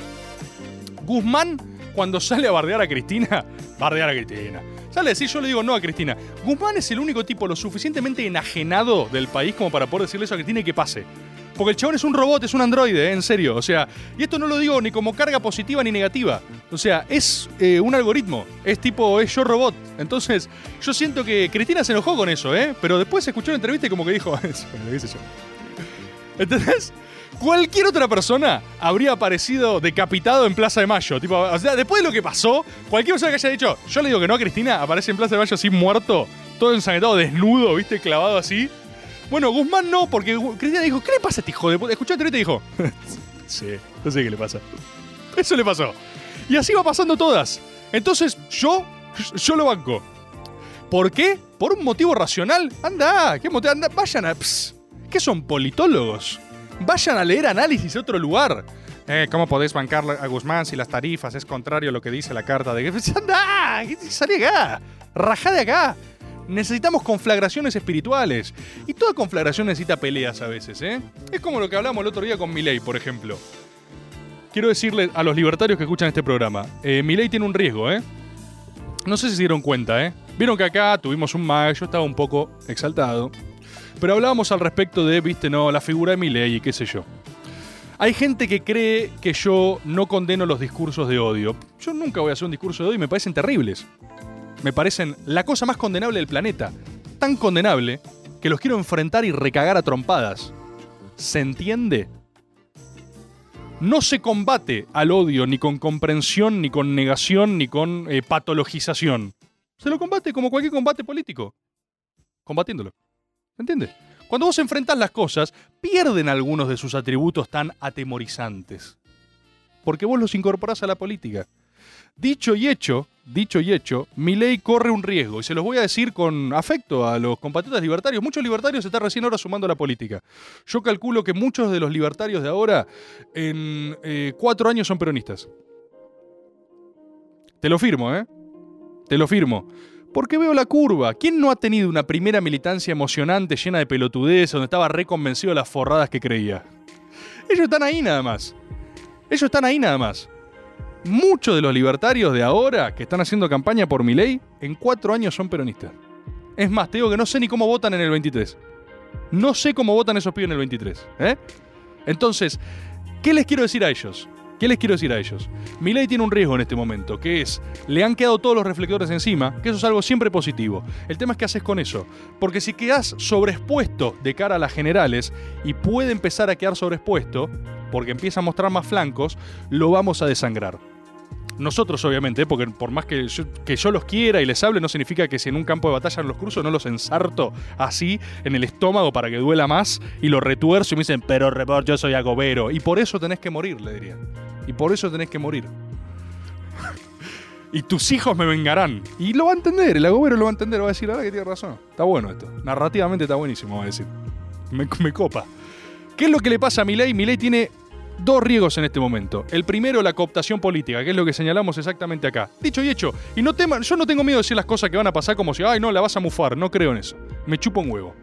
Guzmán, cuando sale a bardear a Cristina, <laughs> bardear a Cristina. Sale a decir, yo le digo no a Cristina. Guzmán es el único tipo lo suficientemente enajenado del país como para poder decirle eso a Cristina y que pase. Porque el chabón es un robot, es un androide, ¿eh? en serio. O sea, y esto no lo digo ni como carga positiva ni negativa. O sea, es eh, un algoritmo. Es tipo, es yo robot. Entonces, yo siento que Cristina se enojó con eso, ¿eh? Pero después escuchó la entrevista y como que dijo, <laughs> bueno, yo. ¿Entendés? Cualquier otra persona habría aparecido decapitado en Plaza de Mayo. Tipo, o sea, después de lo que pasó, cualquier persona que haya dicho, yo le digo que no a Cristina, aparece en Plaza de Mayo así muerto, todo ensangrentado, desnudo, viste, clavado así. Bueno, Guzmán no, porque Cristina dijo, ¿qué le pasa a este hijo de puta? Y dijo, <laughs> sí, no sé qué le pasa. Eso le pasó. Y así va pasando todas. Entonces, yo, yo lo banco. ¿Por qué? ¿Por un motivo racional? Anda, ¿qué motivo? Anda, vayan a... ps, ¿Qué son politólogos? Vayan a leer análisis de otro lugar. Eh, ¿Cómo podéis bancar a Guzmán si las tarifas es contrario a lo que dice la carta de... <laughs> ¡Anda! ¡Salí acá! ¡Rajá de acá! Necesitamos conflagraciones espirituales. Y toda conflagración necesita peleas a veces, ¿eh? Es como lo que hablamos el otro día con Milei, por ejemplo. Quiero decirle a los libertarios que escuchan este programa, eh, Milei tiene un riesgo, ¿eh? No sé si se dieron cuenta, ¿eh? Vieron que acá tuvimos un mag, yo estaba un poco exaltado. Pero hablábamos al respecto de, viste, no, la figura de Milei y qué sé yo. Hay gente que cree que yo no condeno los discursos de odio. Yo nunca voy a hacer un discurso de odio y me parecen terribles. Me parecen la cosa más condenable del planeta. Tan condenable que los quiero enfrentar y recagar a trompadas. ¿Se entiende? No se combate al odio ni con comprensión, ni con negación, ni con eh, patologización. Se lo combate como cualquier combate político. Combatiéndolo. ¿Se entiende? Cuando vos enfrentas las cosas, pierden algunos de sus atributos tan atemorizantes. Porque vos los incorporás a la política. Dicho y hecho, dicho y hecho, mi ley corre un riesgo. Y se los voy a decir con afecto a los compatriotas libertarios. Muchos libertarios se están recién ahora sumando a la política. Yo calculo que muchos de los libertarios de ahora, en eh, cuatro años, son peronistas. Te lo firmo, ¿eh? Te lo firmo. Porque veo la curva. ¿Quién no ha tenido una primera militancia emocionante, llena de pelotudez, donde estaba reconvencido de las forradas que creía? Ellos están ahí nada más. Ellos están ahí nada más. Muchos de los libertarios de ahora que están haciendo campaña por mi ley, en cuatro años son peronistas. Es más, te digo que no sé ni cómo votan en el 23. No sé cómo votan esos pibes en el 23. ¿eh? Entonces, ¿qué les quiero decir a ellos? ¿Qué les quiero decir a ellos? ley tiene un riesgo en este momento, que es, le han quedado todos los reflectores encima, que eso es algo siempre positivo. El tema es qué haces con eso. Porque si quedas sobreexpuesto de cara a las generales y puede empezar a quedar sobreexpuesto, porque empieza a mostrar más flancos, lo vamos a desangrar. Nosotros, obviamente, porque por más que yo, que yo los quiera y les hable, no significa que si en un campo de batalla los cruzo, no los ensarto así en el estómago para que duela más y lo retuerzo y me dicen, pero report, yo soy agobero. Y por eso tenés que morir, le diría. Y por eso tenés que morir. <laughs> y tus hijos me vengarán. Y lo va a entender, el agobero lo va a entender, va a decir, ahora que tiene razón. Está bueno esto. Narrativamente está buenísimo, va a decir. Me, copa. ¿Qué es lo que le pasa a Milei? Milei tiene dos riesgos en este momento. El primero, la cooptación política, que es lo que señalamos exactamente acá. Dicho y hecho, y no yo no tengo miedo de decir las cosas que van a pasar como si, ay, no, la vas a mufar. No creo en eso. Me chupo un huevo.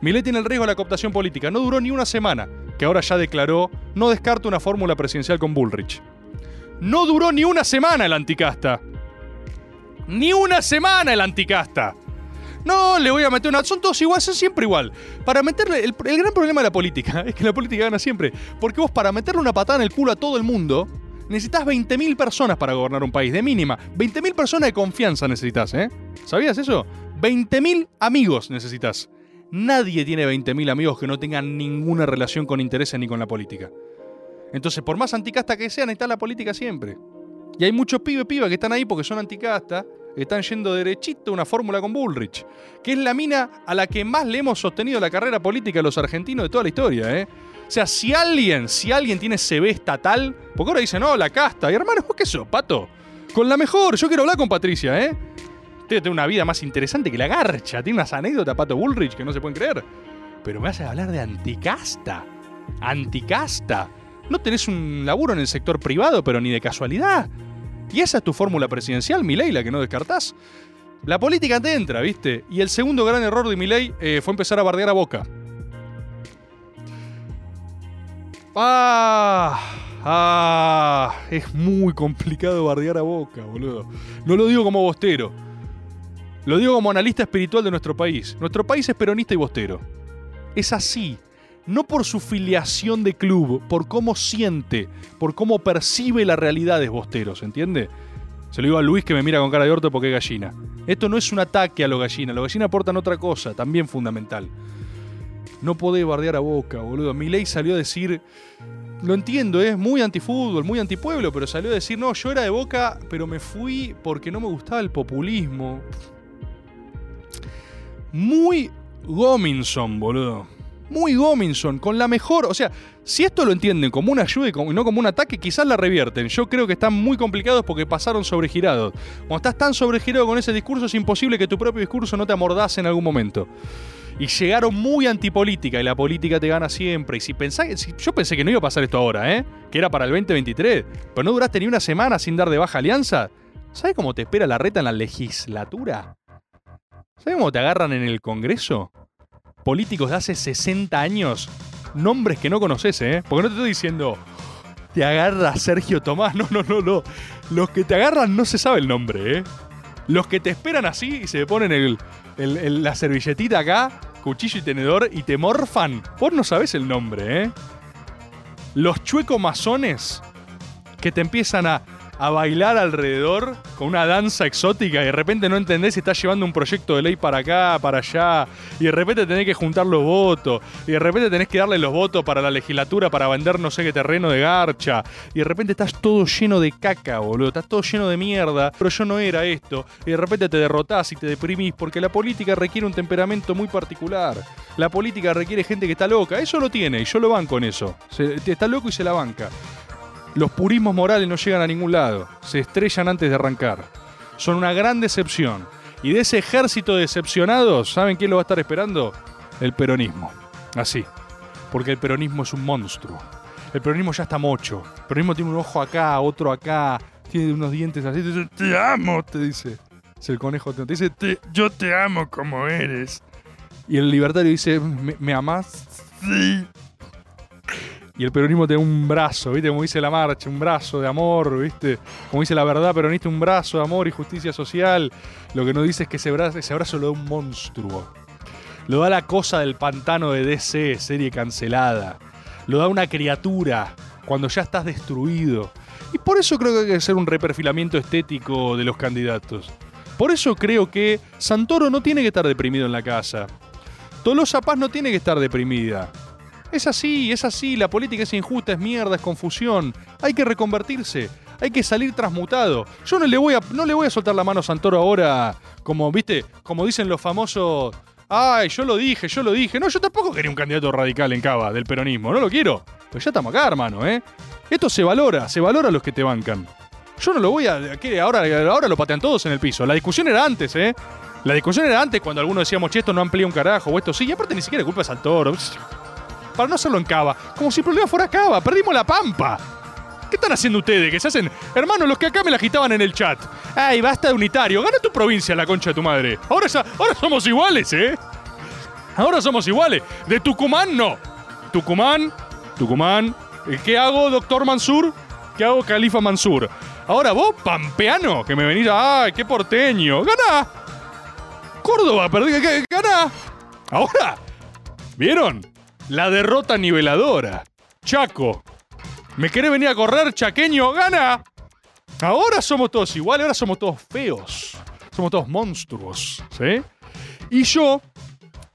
Milei tiene el riesgo de la cooptación política. No duró ni una semana, que ahora ya declaró, no descarta una fórmula presidencial con Bullrich. No duró ni una semana el anticasta. Ni una semana el anticasta. No, le voy a meter una. Son todos iguales, son siempre igual. Para meterle. El, gran problema de la política <laughs> es que la política gana siempre. Porque vos, para meterle una patada en el culo a todo el mundo, necesitas 20.000 personas para gobernar un país, de mínima. 20.000 personas de confianza necesitas, ¿eh? ¿Sabías eso? 20.000 amigos necesitas. Nadie tiene 20.000 amigos que no tengan ninguna relación con intereses ni con la política. Entonces, por más anticasta que sean, está la política siempre. Y hay muchos pibes pibas que están ahí porque son anticasta están yendo derechito una fórmula con Bullrich, que es la mina a la que más le hemos sostenido la carrera política a los argentinos de toda la historia, ¿eh? O sea, si alguien, si alguien tiene CB estatal, porque ahora dicen, no, la casta, y hermano, ¿vos qué sos, pato? Con la mejor, yo quiero hablar con Patricia, ¿eh? Usted tiene una vida más interesante que la garcha, tiene unas anécdotas, Pato Bullrich, que no se pueden creer. Pero me hace hablar de anticasta. Anticasta. No tenés un laburo en el sector privado, pero ni de casualidad. Y esa es tu fórmula presidencial, Milei, la que no descartás. La política te entra, ¿viste? Y el segundo gran error de Milei eh, fue empezar a bardear a Boca. Ah, ah, es muy complicado bardear a Boca, boludo. No lo digo como bostero. Lo digo como analista espiritual de nuestro país. Nuestro país es peronista y bostero. Es así no por su filiación de club, por cómo siente, por cómo percibe la realidad de Bosteros, ¿entiende? Se lo digo a Luis que me mira con cara de orto porque es gallina. Esto no es un ataque a los gallinas, los gallinas aportan otra cosa, también fundamental. No podés bardear a Boca, boludo. ley salió a decir, lo entiendo, es muy antifútbol, muy antipueblo, pero salió a decir, no, yo era de Boca, pero me fui porque no me gustaba el populismo. Muy Gominson, boludo muy Gominson, con la mejor. O sea, si esto lo entienden como una ayuda y no como un ataque, quizás la revierten. Yo creo que están muy complicados porque pasaron sobregirados. Cuando estás tan sobregirado con ese discurso, es imposible que tu propio discurso no te amordace en algún momento. Y llegaron muy antipolítica y la política te gana siempre. Y si pensás, yo pensé que no iba a pasar esto ahora, ¿eh? Que era para el 2023. Pero no duraste ni una semana sin dar de baja alianza. ¿Sabes cómo te espera la reta en la legislatura? ¿Sabes cómo te agarran en el Congreso? Políticos de hace 60 años, nombres que no conoces, ¿eh? Porque no te estoy diciendo, te agarra Sergio Tomás, <laughs> no, no, no, no. Los que te agarran no se sabe el nombre, ¿eh? Los que te esperan así y se ponen el, la servilletita acá cuchillo y tenedor y te morfan. Vos no sabés el nombre, ¿eh? Los chueco masones que te empiezan a, a bailar alrededor con una danza exótica y de repente no entendés si estás llevando un proyecto de ley para acá, para allá, y de repente tenés que juntar los votos, y de repente tenés que darle los votos para la legislatura para vender no sé qué terreno de garcha, y de repente estás todo lleno de caca, boludo, estás todo lleno de mierda, pero yo no era esto, y de repente te derrotás y te deprimís porque la política requiere un temperamento muy particular. La política requiere gente que está loca, eso lo tiene, y yo lo banco en eso. Se- está loco y se la banca. Los purismos morales no llegan a ningún lado, se estrellan antes de arrancar. Son una gran decepción. Y de ese ejército de decepcionados, ¿saben quién lo va a estar esperando? El peronismo. Así. Porque el peronismo es un monstruo. El peronismo ya está mocho. El peronismo tiene un ojo acá, otro acá, tiene unos dientes así. Te dice, te amo, te dice. Es el conejo, te dice, "Te- yo te amo como eres. Y el libertario dice, ¿me, me amás? Sí. Y el peronismo tiene un brazo, ¿viste? Como dice la marcha, un brazo de amor, ¿viste? Como dice la verdad peronista, un brazo de amor y justicia social. Lo que no dice es que ese brazo, ese brazo lo da un monstruo. Lo da la cosa del pantano de DC, serie cancelada. Lo da una criatura cuando ya estás destruido. Y por eso creo que hay que hacer un reperfilamiento estético de los candidatos. Por eso creo que Santoro no tiene que estar deprimido en la casa. Tolosa Paz no tiene que estar deprimida. Es así, es así, la política es injusta, es mierda, es confusión. Hay que reconvertirse, hay que salir transmutado. Yo no le voy a, no le voy a soltar la mano a Santoro ahora, como, viste, como dicen los famosos. Ay, yo lo dije, yo lo dije. No, yo tampoco quería un candidato radical en Cava del peronismo, no lo quiero. Pero ya estamos acá, hermano, ¿eh? Esto se valora, se valora a los que te bancan. Yo no lo voy a. ¿qué? Ahora, ahora lo patean todos en el piso. La discusión era antes, ¿eh? La discusión era antes cuando algunos decíamos, che, esto no amplía un carajo, o esto sí. Y aparte ni siquiera es culpa de Santoro. Para no hacerlo en Cava. Como si el problema fuera Cava. Perdimos la pampa. ¿Qué están haciendo ustedes? Que se hacen. Hermanos, los que acá me la agitaban en el chat. Ay, basta de unitario. Gana tu provincia, la concha de tu madre. Ahora, ahora somos iguales, ¿eh? Ahora somos iguales. De Tucumán, no. Tucumán, Tucumán. Eh, ¿Qué hago, doctor Mansur? ¿Qué hago, Califa Mansur? Ahora vos, pampeano, que me venís. ¡Ay, qué porteño! ¡Ganá! Córdoba, perdí. ¿qué? ¡Ganá! Ahora, ¿vieron? La derrota niveladora. Chaco. ¿Me querés venir a correr, chaqueño? ¡Gana! Ahora somos todos iguales, ahora somos todos feos. Somos todos monstruos, ¿sí? Y yo,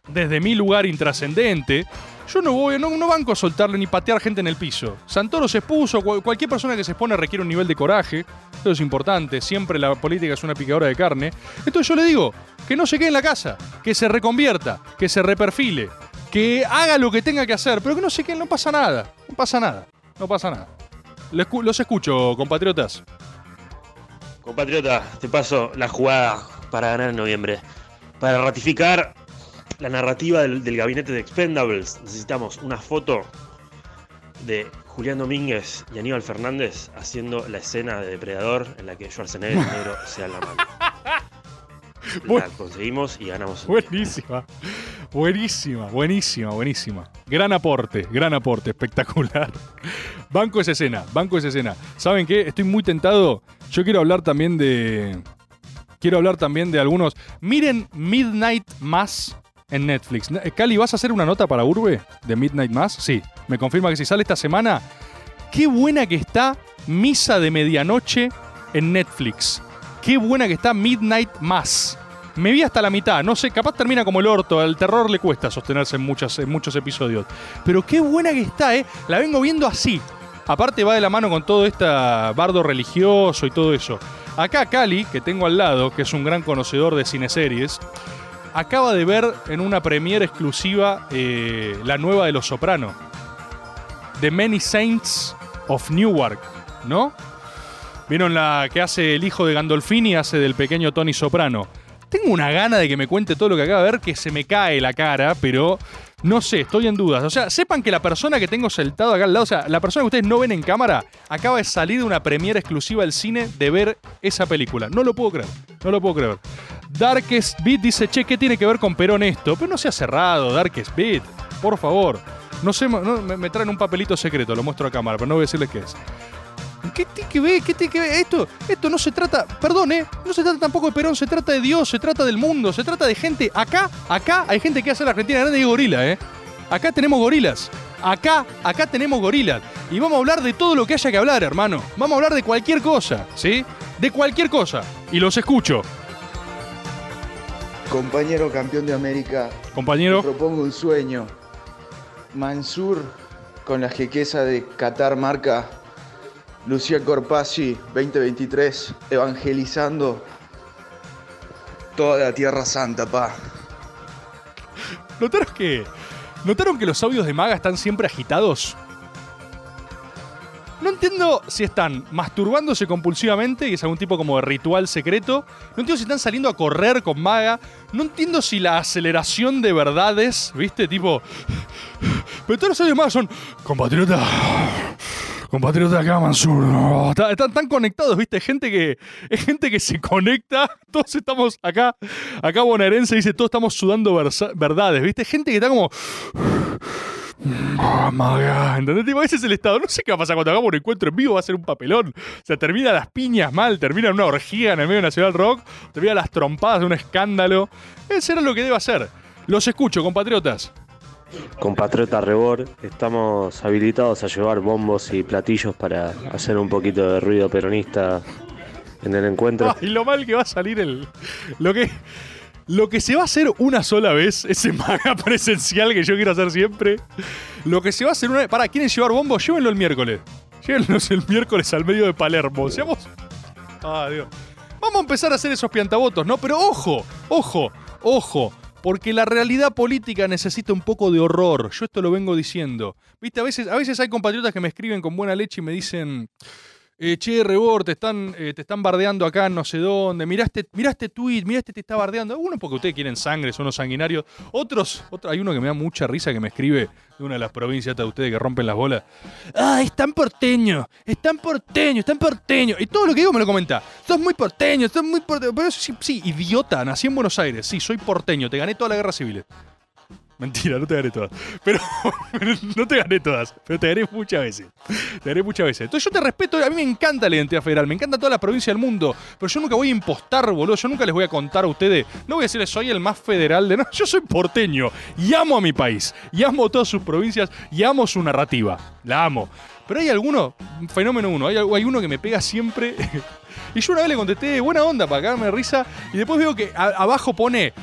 desde mi lugar intrascendente, yo no voy, no, no banco a soltarle ni patear gente en el piso. Santoro se expuso, cual- cualquier persona que se expone requiere un nivel de coraje. Eso es importante, siempre la política es una picadora de carne. Entonces yo le digo, que no se quede en la casa, que se reconvierta, que se reperfile, que haga lo que tenga que hacer, pero que no se quede, no pasa nada, no pasa nada, no pasa nada. Los escu- Los escucho, compatriotas. Compatriota, te paso la jugada para ganar en noviembre. Para ratificar la narrativa del, del gabinete de Expendables, necesitamos una foto de Julián Domínguez y Aníbal Fernández haciendo la escena de Depredador en la que Schwarzenegger y Negro se dan la mano. La conseguimos y ganamos. Buenísima. Buenísima, buenísima, buenísima. Gran aporte, gran aporte, espectacular. Banco esa escena, banco esa escena. ¿Saben qué? Estoy muy tentado. Yo quiero hablar también de. Quiero hablar también de algunos. Miren Midnight Mass en Netflix. Eh, Cali, ¿vas a hacer una nota para Urbe de Midnight Mass? Sí. Me confirma que si sale esta semana. Qué buena que está Misa de Medianoche en Netflix. Qué buena que está Midnight Mass. Me vi hasta la mitad, no sé, capaz termina como el orto, al terror le cuesta sostenerse en, en muchos episodios. Pero qué buena que está, ¿eh? La vengo viendo así. Aparte va de la mano con todo este bardo religioso y todo eso. Acá Cali, que tengo al lado, que es un gran conocedor de cineseries, acaba de ver en una premiere exclusiva eh, la nueva de Los Soprano. The Many Saints of Newark, ¿no? ¿Vieron la que hace el hijo de Gandolfini? Hace del pequeño Tony Soprano. Tengo una gana de que me cuente todo lo que acaba de ver, que se me cae la cara, pero no sé, estoy en dudas. O sea, sepan que la persona que tengo sentado acá al lado, o sea, la persona que ustedes no ven en cámara, acaba de salir de una premiere exclusiva del cine de ver esa película. No lo puedo creer, no lo puedo creer. Darkest Beat dice, che, ¿qué tiene que ver con Perón esto? Pero no sea cerrado, Darkest Beat, por favor. No sé, me, me traen un papelito secreto, lo muestro a cámara, pero no voy a decirles qué es. ¿Qué tiene que ver? ¿Qué tiene que ver? Esto, esto no se trata, perdón, ¿eh? No se trata tampoco de Perón, se trata de Dios, se trata del mundo, se trata de gente. Acá, acá hay gente que hace la Argentina grande y gorila, ¿eh? Acá tenemos gorilas. Acá, acá tenemos gorilas. Y vamos a hablar de todo lo que haya que hablar, hermano. Vamos a hablar de cualquier cosa, ¿sí? De cualquier cosa. Y los escucho. Compañero campeón de América. Compañero. te propongo un sueño. Mansur con la jequeza de Qatar marca Lucía Corpasi 2023 evangelizando toda la Tierra Santa, pa. ¿Notaron que, ¿Notaron que los audios de Maga están siempre agitados? No entiendo si están masturbándose compulsivamente, y es algún tipo como de ritual secreto. No entiendo si están saliendo a correr con Maga. No entiendo si la aceleración de verdades, ¿viste? Tipo. Pero todos los audios de Maga son. Compatriota. Compatriota acá, Mansur. No, están tan conectados, ¿viste? Gente que. Es gente que se conecta. <laughs> Todos estamos acá. Acá bonaerense dice, todos estamos sudando versa- verdades, ¿viste? Gente que está como. Ah, maga, ¿entendés? Tipo, ese es el estado. No sé qué va a pasar cuando hagamos un encuentro en vivo, va a ser un papelón. O sea, termina las piñas mal, termina una orgía en el medio de Nacional Rock, termina las trompadas de un escándalo. Ese era lo que debe hacer. Los escucho, compatriotas. Compatriota Rebor, estamos habilitados a llevar bombos y platillos para hacer un poquito de ruido peronista en el encuentro. Ay, lo mal que va a salir el. Lo que. Lo que se va a hacer una sola vez, ese maga <laughs> presencial que yo quiero hacer siempre. Lo que se va a hacer una vez. Para, ¿quieren llevar bombos? Llévenlo el miércoles. Llévenlos el miércoles al medio de Palermo. Seamos. Ah. Vamos a empezar a hacer esos piantabotos, ¿no? Pero ojo, ojo, ojo. Porque la realidad política necesita un poco de horror. Yo esto lo vengo diciendo. Viste, a veces, a veces hay compatriotas que me escriben con buena leche y me dicen. Eh, che, Rebor, te están, eh, te están bardeando acá no sé dónde. Miraste, miraste tweet, miraste te está bardeando. Uno porque ustedes quieren sangre, son unos sanguinarios. Otros, otro, hay uno que me da mucha risa que me escribe de una de las provincias de ustedes que rompen las bolas. Ah, es tan porteño, es tan porteño, es tan porteño. Y todo lo que digo me lo comenta. Sos muy porteño, sos muy porteño. Pero sí, sí, idiota, nací en Buenos Aires. Sí, soy porteño, te gané toda la guerra civil. Mentira, no te gané todas. Pero, <laughs> no te gané todas. Pero te gané muchas veces. Te gané muchas veces. Entonces yo te respeto. A mí me encanta la identidad federal. Me encanta toda la provincia del mundo. Pero yo nunca voy a impostar, boludo. Yo nunca les voy a contar a ustedes. No voy a decirles soy el más federal de. <laughs> No, yo soy porteño. Y amo a mi país. Y amo todas sus provincias. Y amo su narrativa. La amo. Pero hay alguno, fenómeno uno, hay, hay uno que me pega siempre. <laughs> y yo una vez le contesté, buena onda, para cagarme de risa. Y después veo que abajo pone,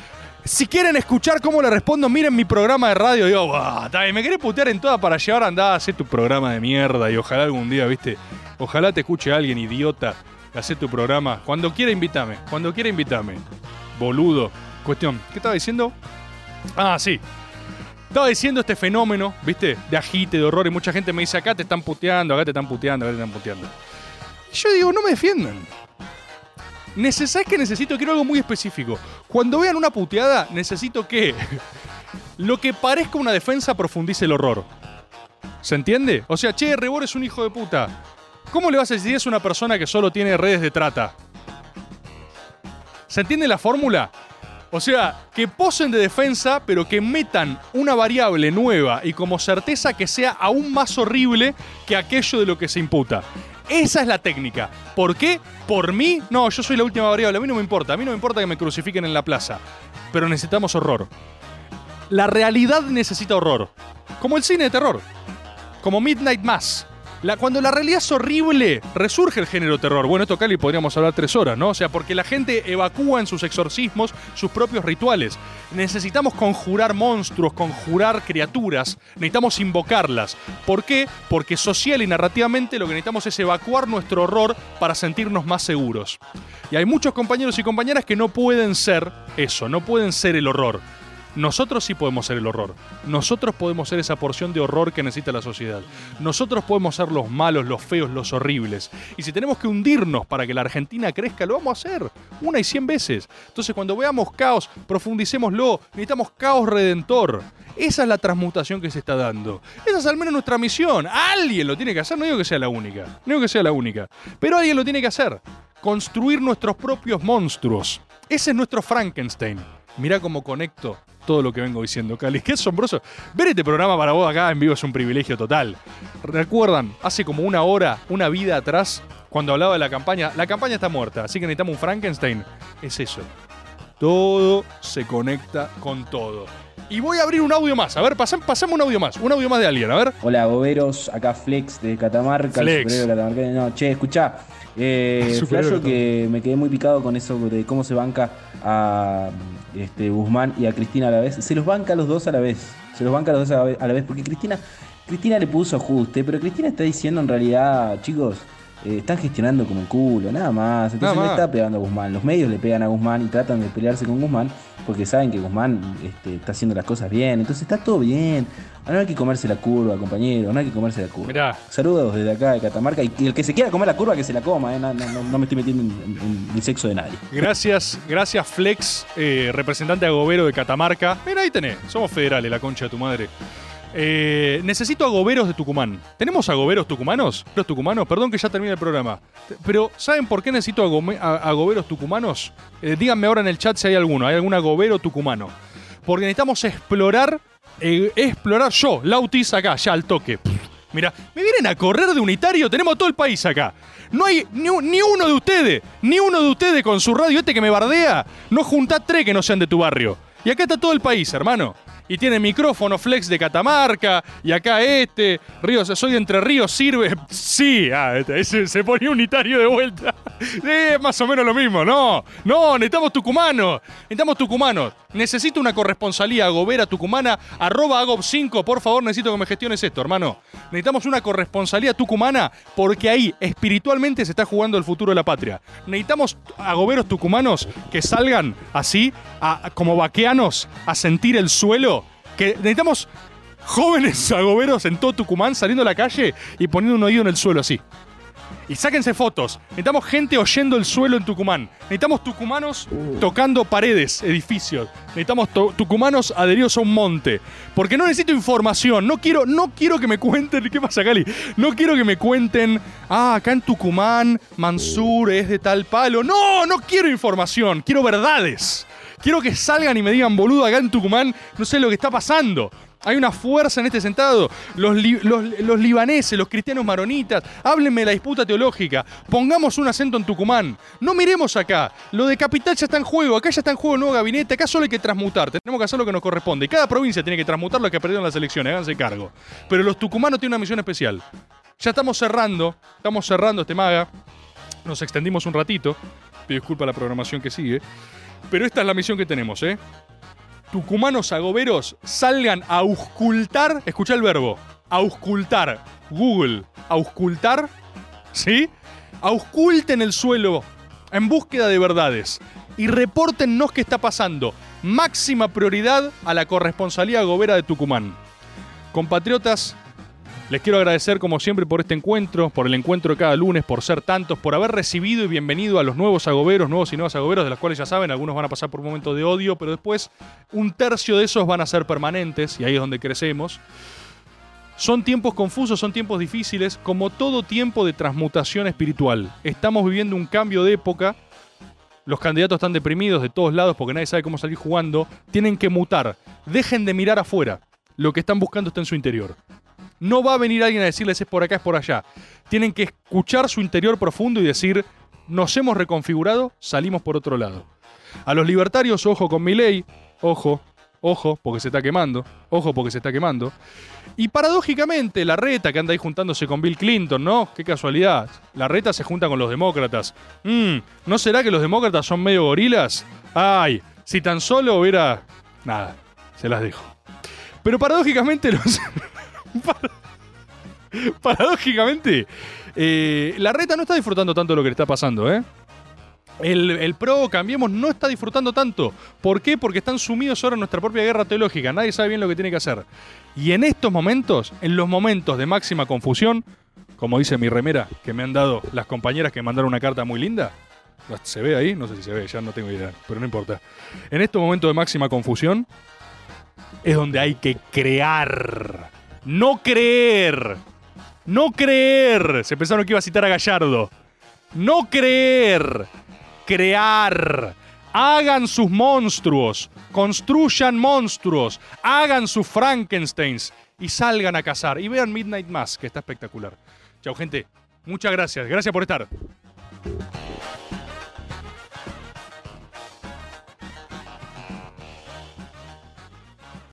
si quieren escuchar cómo le respondo, miren mi programa de radio. Digo, "Buah, está bien, me querés putear en toda para llevar a andar a hacer tu programa de mierda. Y ojalá algún día, viste, ojalá te escuche alguien, idiota, que hace tu programa. Cuando quiera, invítame. Cuando quiera, invítame. Boludo. Cuestión, ¿qué estaba diciendo? Ah, sí. Estaba diciendo este fenómeno, ¿viste? De agite, de horror. Y mucha gente me dice, acá te están puteando, acá te están puteando, acá te están puteando. Y yo digo, no me defiendan. ¿Sabes qué necesito? Quiero algo muy específico. Cuando vean una puteada, necesito que <laughs> lo que parezca una defensa profundice el horror. ¿Se entiende? O sea, che, Rebor es un hijo de puta. ¿Cómo le vas a decir es una persona que solo tiene redes de trata? ¿Se entiende la fórmula? O sea, que posen de defensa, pero que metan una variable nueva y como certeza que sea aún más horrible que aquello de lo que se imputa. Esa es la técnica. ¿Por qué? ¿Por mí? No, yo soy la última variable. A mí no me importa. A mí no me importa que me crucifiquen en la plaza. Pero necesitamos horror. La realidad necesita horror. Como el cine de terror. Como Midnight Mass. La- cuando la realidad es horrible, resurge el género terror. Bueno, esto Cali podríamos hablar tres horas, ¿no? O sea, porque la gente evacúa en sus exorcismos sus propios rituales. Necesitamos conjurar monstruos, conjurar criaturas, necesitamos invocarlas. ¿Por qué? Porque social y narrativamente lo que necesitamos es evacuar nuestro horror para sentirnos más seguros. Y hay muchos compañeros y compañeras que no pueden ser eso, no pueden ser el horror. Nosotros sí podemos ser el horror. Nosotros podemos ser esa porción de horror que necesita la sociedad. Nosotros podemos ser los malos, los feos, los horribles. Y si tenemos que hundirnos para que la Argentina crezca, lo vamos a hacer. Una y cien veces. Entonces cuando veamos caos, profundicémoslo. Necesitamos caos redentor. Esa es la transmutación que se está dando. Esa es al menos nuestra misión. Alguien lo tiene que hacer. No digo que sea la única. No digo que sea la única. Pero alguien lo tiene que hacer. Construir nuestros propios monstruos. Ese es nuestro Frankenstein. Mirá cómo conecto todo lo que vengo diciendo, Cali. Qué asombroso. Ver este programa para vos acá en vivo es un privilegio total. ¿Recuerdan? Hace como una hora, una vida atrás, cuando hablaba de la campaña. La campaña está muerta, así que necesitamos un Frankenstein. Es eso. Todo se conecta con todo. Y voy a abrir un audio más. A ver, pasam- pasame un audio más. Un audio más de alguien, a ver. Hola, goberos, acá Flex de Catamarca, Flex. el superhéroe catamarqueño. No, che, escuchá. Eh, <laughs> flasho que me quedé muy picado con eso de cómo se banca a este, Guzmán y a Cristina a la vez. Se los banca a los dos a la vez. Se los banca a los dos a la vez, porque Cristina, Cristina le puso ajuste, pero Cristina está diciendo en realidad, chicos, eh, están gestionando como el culo, nada más. Entonces Nada más. está pegando a Guzmán. Los medios le pegan a Guzmán y tratan de pelearse con Guzmán porque saben que Guzmán este, está haciendo las cosas bien. Entonces está todo bien. Ah, No hay que comerse la curva, compañero. No hay que comerse la curva. Mirá. Saludos desde acá de Catamarca. Y, el que se quiera comer la curva, que se la coma. eh. No, no- no- no me estoy metiendo en, en- en el sexo de nadie. Gracias, gracias Flex, eh, representante agobero de Catamarca. Mira, ahí tenés, somos federales, la concha de tu madre. Eh, necesito agoberos de Tucumán. ¿Tenemos agoberos tucumanos? ¿Los tucumanos? Perdón que ya termine el programa. Pero, ¿saben por qué necesito agoberos tucumanos? Eh, díganme ahora en el chat si hay alguno. ¿Hay algún agobero tucumano? Porque necesitamos explorar, eh, explorar yo, Lautis acá, ya al toque. Mira, me vienen a correr de unitario, tenemos todo el país acá. No hay ni uno de ustedes, ni uno de ustedes con su radio este que me bardea. No juntá tres que no sean de tu barrio. Y acá está todo el país, hermano. Y tiene micrófono flex de Catamarca, y acá este, Ríos, soy de Entre Ríos, sirve. Sí, ah, este, ese se ponía unitario de vuelta. <laughs> Es más o menos lo mismo, no, no, necesitamos tucumanos, necesitamos tucumanos. Necesito una corresponsalía agobera tucumana, arroba agob5, por favor, necesito que me gestiones esto, hermano. Necesitamos una corresponsalía tucumana porque ahí espiritualmente se está jugando el futuro de la patria. Necesitamos agoberos tucumanos que salgan así, como vaqueanos, a sentir el suelo. Que necesitamos jóvenes <laughs> agoberos en todo Tucumán saliendo a la calle y poniendo un oído en el suelo así. Y sáquense fotos. Necesitamos gente oyendo el suelo en Tucumán. Necesitamos tucumanos tocando paredes, edificios. Necesitamos tucumanos adheridos a un monte. Porque no necesito información. No quiero, no quiero que me cuenten. <laughs> ¿Qué pasa, Cali? No quiero que me cuenten. Ah, acá en Tucumán, Mansur es de tal palo. No, no quiero información. Quiero verdades. Quiero que salgan y me digan, boludo, acá en Tucumán no sé lo que está pasando. Hay una fuerza en este sentado. Los, li- los- libaneses, los cristianos maronitas, háblenme de la disputa teológica. Pongamos un acento en Tucumán. No miremos acá. Lo de capital ya está en juego. Acá ya está en juego el nuevo gabinete. Acá solo hay que transmutar. Tenemos que hacer lo que nos corresponde. Cada provincia tiene que transmutar lo que perdieron las elecciones. Háganse cargo. Pero los tucumanos tienen una misión especial. Ya estamos cerrando. Estamos cerrando este maga. Nos extendimos un ratito. Pido disculpa la programación que sigue. Pero esta es la misión que tenemos, ¿eh? Tucumanos agoberos salgan a auscultar. Escucha el verbo. Auscultar. Google. Auscultar. ¿Sí? Ausculten el suelo en búsqueda de verdades. Y repórtennos qué está pasando. Máxima prioridad a la corresponsalía agobera de Tucumán. Compatriotas, les quiero agradecer como siempre por este encuentro, por el encuentro de cada lunes, por ser tantos, por haber recibido y bienvenido a los nuevos agoberos, nuevos y nuevas agoberos, de los cuales ya saben, algunos van a pasar por un momento de odio, pero después un tercio de esos van a ser permanentes y ahí es donde crecemos. Son tiempos confusos, son tiempos difíciles, como todo tiempo de transmutación espiritual. Estamos viviendo un cambio de época. Los candidatos están deprimidos de todos lados porque nadie sabe cómo salir jugando. Tienen que mutar. Dejen de mirar afuera. Lo que están buscando está en su interior. No va a venir alguien a decirles es por acá, es por allá. Tienen que escuchar su interior profundo y decir, nos hemos reconfigurado, salimos por otro lado. A los libertarios, ojo con mi ley, ojo, ojo, porque se está quemando, ojo porque se está quemando. Y paradójicamente, la reta que anda ahí juntándose con Bill Clinton, ¿no? Qué casualidad. La reta se junta con los demócratas. Mm, ¿No será que los demócratas son medio gorilas? Ay, si tan solo hubiera... Nada, se las dejo. Pero paradójicamente <laughs> los... <laughs> paradójicamente, eh, la reta no está disfrutando tanto de lo que le está pasando, ¿eh? El, pro, cambiemos, no está disfrutando tanto. ¿Por qué? Porque están sumidos ahora en nuestra propia guerra teológica. Nadie sabe bien lo que tiene que hacer. Y en estos momentos, en los momentos de máxima confusión, como dice mi remera, que me han dado las compañeras que mandaron una carta muy linda. ¿Se ve ahí? No sé si se ve, ya no tengo idea, pero no importa. En estos momentos de máxima confusión, es donde hay que crear. No creer. No creer. Se pensaron que iba a citar a Gallardo. No creer. Crear. Hagan sus monstruos, construyan monstruos, hagan sus Frankensteins y salgan a cazar. Y vean Midnight Mass, que está espectacular. Chau, gente. Muchas gracias. Gracias por estar.